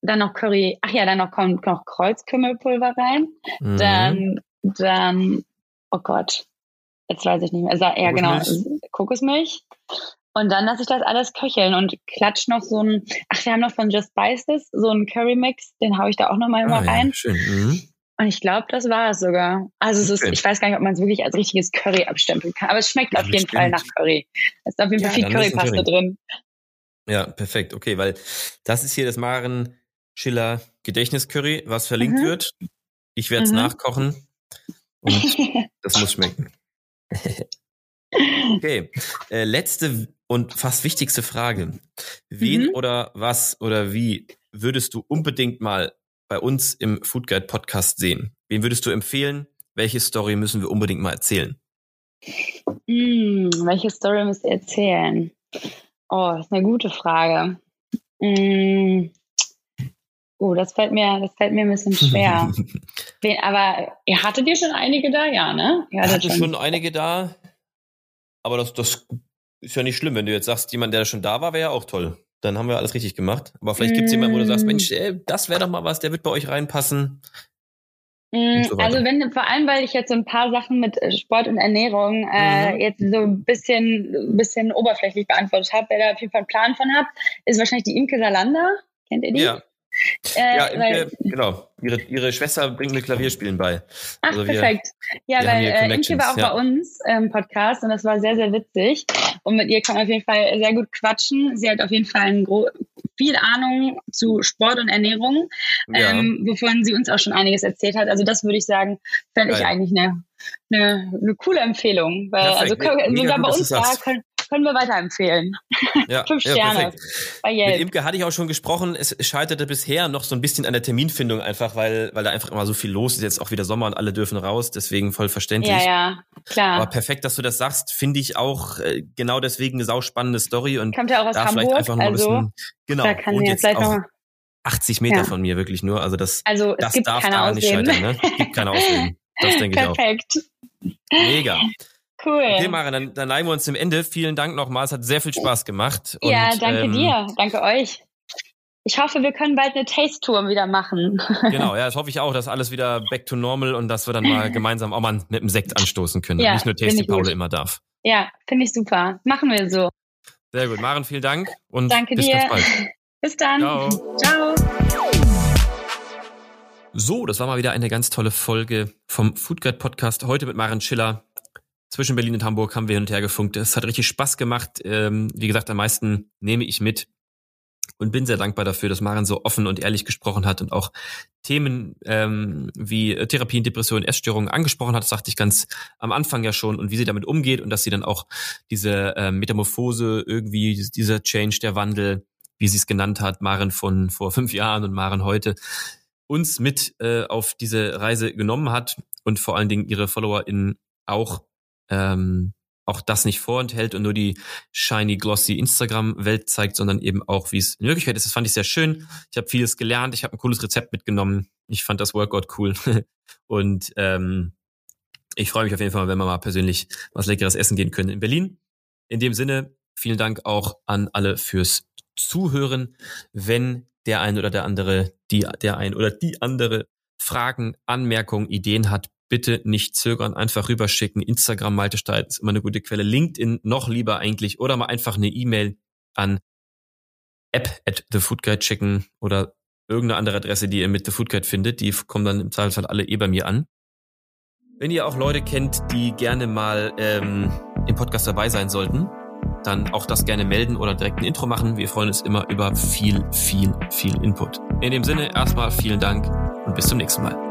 dann noch Curry, ach ja, dann noch kommt noch Kreuzkümmelpulver rein. Mhm. Dann, dann, oh Gott, jetzt weiß ich nicht mehr. Also, ja, genau, Kokosmilch. Und dann lasse ich das alles köcheln und klatsch noch so ein, ach, wir haben noch von Just Spices, so einen Curry Mix, den haue ich da auch nochmal immer ah, rein. Ja, schön. Mhm. Und ich glaube, das war es sogar. Also es ist, ich weiß gar nicht, ob man es wirklich als richtiges Curry abstempeln kann, aber es schmeckt ja, auf jeden Fall nach Curry. Es ist auf jeden Fall viel Currypaste drin. Ja, perfekt. Okay, weil das ist hier das Maren Schiller Gedächtniscurry, was verlinkt mhm. wird. Ich werde es mhm. nachkochen und das muss schmecken. okay, äh, letzte und fast wichtigste Frage. Wen mhm. oder was oder wie würdest du unbedingt mal bei uns im Food Guide Podcast sehen? Wen würdest du empfehlen? Welche Story müssen wir unbedingt mal erzählen? Mm, welche Story müsst ihr erzählen? Oh, das ist eine gute Frage. Mm. Oh, das fällt mir, das fällt mir ein bisschen schwer. Wen, aber ihr hattet ihr schon einige da, ja, ne? Ihr hattet schon, schon einige da. Aber das, das ist ja nicht schlimm, wenn du jetzt sagst, jemand, der schon da war, wäre ja auch toll. Dann haben wir alles richtig gemacht. Aber vielleicht gibt es jemanden, wo du sagst, Mensch, ey, mm. das wäre doch mal was, der wird bei euch reinpassen. Mm, so also wenn vor allem, weil ich jetzt so ein paar Sachen mit äh, Sport und Ernährung äh, mhm. jetzt so ein bisschen, bisschen oberflächlich beantwortet habe, wer da auf jeden Fall einen Plan von hat, ist wahrscheinlich die Imke Salander. Kennt ihr die? Ja. Äh, ja, Imke, genau. Ihre, ihre Schwester bringt mir Klavierspielen bei. Ach, also wir, perfekt. Ja, weil äh, Imke war auch ja. bei uns im Podcast und das war sehr, sehr witzig. Und mit ihr kann man auf jeden Fall sehr gut quatschen. Sie hat auf jeden Fall ein viel Ahnung zu Sport und Ernährung, ja. ähm, wovon sie uns auch schon einiges erzählt hat. Also das würde ich sagen, fände ich eigentlich eine, eine, eine coole Empfehlung. Weil, Perfekt. also, sogar bei uns können, können wir weiterempfehlen. Ja, Fünf Sterne. Ja, bei Mit Imke hatte ich auch schon gesprochen. Es scheiterte bisher noch so ein bisschen an der Terminfindung einfach, weil, weil da einfach immer so viel los ist. Jetzt auch wieder Sommer und alle dürfen raus. Deswegen voll verständlich. Ja, ja, klar. Aber perfekt, dass du das sagst. Finde ich auch äh, genau deswegen eine sauspannende Story. Und Kommt ja auch aus da Hamburg, vielleicht einfach noch also, ein bisschen, genau. Da kann und jetzt auch noch 80 Meter ja. von mir wirklich nur. Also das, also, das darf da nicht scheitern. Ne? Es gibt keine Ausreden. Das denke ich auch. Perfekt. Mega. Cool. Okay, Maren, dann, dann neigen wir uns zum Ende. Vielen Dank nochmal. Es hat sehr viel Spaß gemacht. Und, ja, danke ähm, dir. Danke euch. Ich hoffe, wir können bald eine Taste-Tour wieder machen. Genau, ja, das hoffe ich auch, dass alles wieder back to normal und dass wir dann mal gemeinsam auch mal mit einem Sekt anstoßen können. Ja, nicht nur Tasty Paul immer darf. Ja, finde ich super. Machen wir so. Sehr gut. Maren, vielen Dank und danke bis dir. ganz bald. Bis dann. Ciao. Ciao. So, das war mal wieder eine ganz tolle Folge vom Food Guide Podcast. Heute mit Maren Schiller. Zwischen Berlin und Hamburg haben wir hin und her gefunkt. Es hat richtig Spaß gemacht. Ähm, wie gesagt, am meisten nehme ich mit und bin sehr dankbar dafür, dass Maren so offen und ehrlich gesprochen hat und auch Themen ähm, wie Therapien, Depressionen, Essstörungen angesprochen hat. Das sagte ich ganz am Anfang ja schon und wie sie damit umgeht und dass sie dann auch diese äh, Metamorphose irgendwie, dieser Change, der Wandel, wie sie es genannt hat, Maren von vor fünf Jahren und Maren heute, uns mit äh, auf diese Reise genommen hat und vor allen Dingen ihre FollowerInnen auch ähm, auch das nicht vorenthält und nur die shiny, glossy Instagram-Welt zeigt, sondern eben auch, wie es in Wirklichkeit ist. Das fand ich sehr schön. Ich habe vieles gelernt. Ich habe ein cooles Rezept mitgenommen. Ich fand das Workout cool. und ähm, ich freue mich auf jeden Fall, wenn wir mal persönlich was Leckeres essen gehen können in Berlin. In dem Sinne, vielen Dank auch an alle fürs Zuhören. Wenn der ein oder der andere, die, der ein oder die andere Fragen, Anmerkungen, Ideen hat, bitte nicht zögern, einfach rüberschicken. Instagram Malte Steit ist immer eine gute Quelle. LinkedIn noch lieber eigentlich oder mal einfach eine E-Mail an app at the food guide schicken oder irgendeine andere Adresse, die ihr mit The Food Guide findet. Die kommen dann im Zweifelsfall alle eh bei mir an. Wenn ihr auch Leute kennt, die gerne mal ähm, im Podcast dabei sein sollten, dann auch das gerne melden oder direkt ein Intro machen. Wir freuen uns immer über viel, viel, viel Input. In dem Sinne erstmal vielen Dank und bis zum nächsten Mal.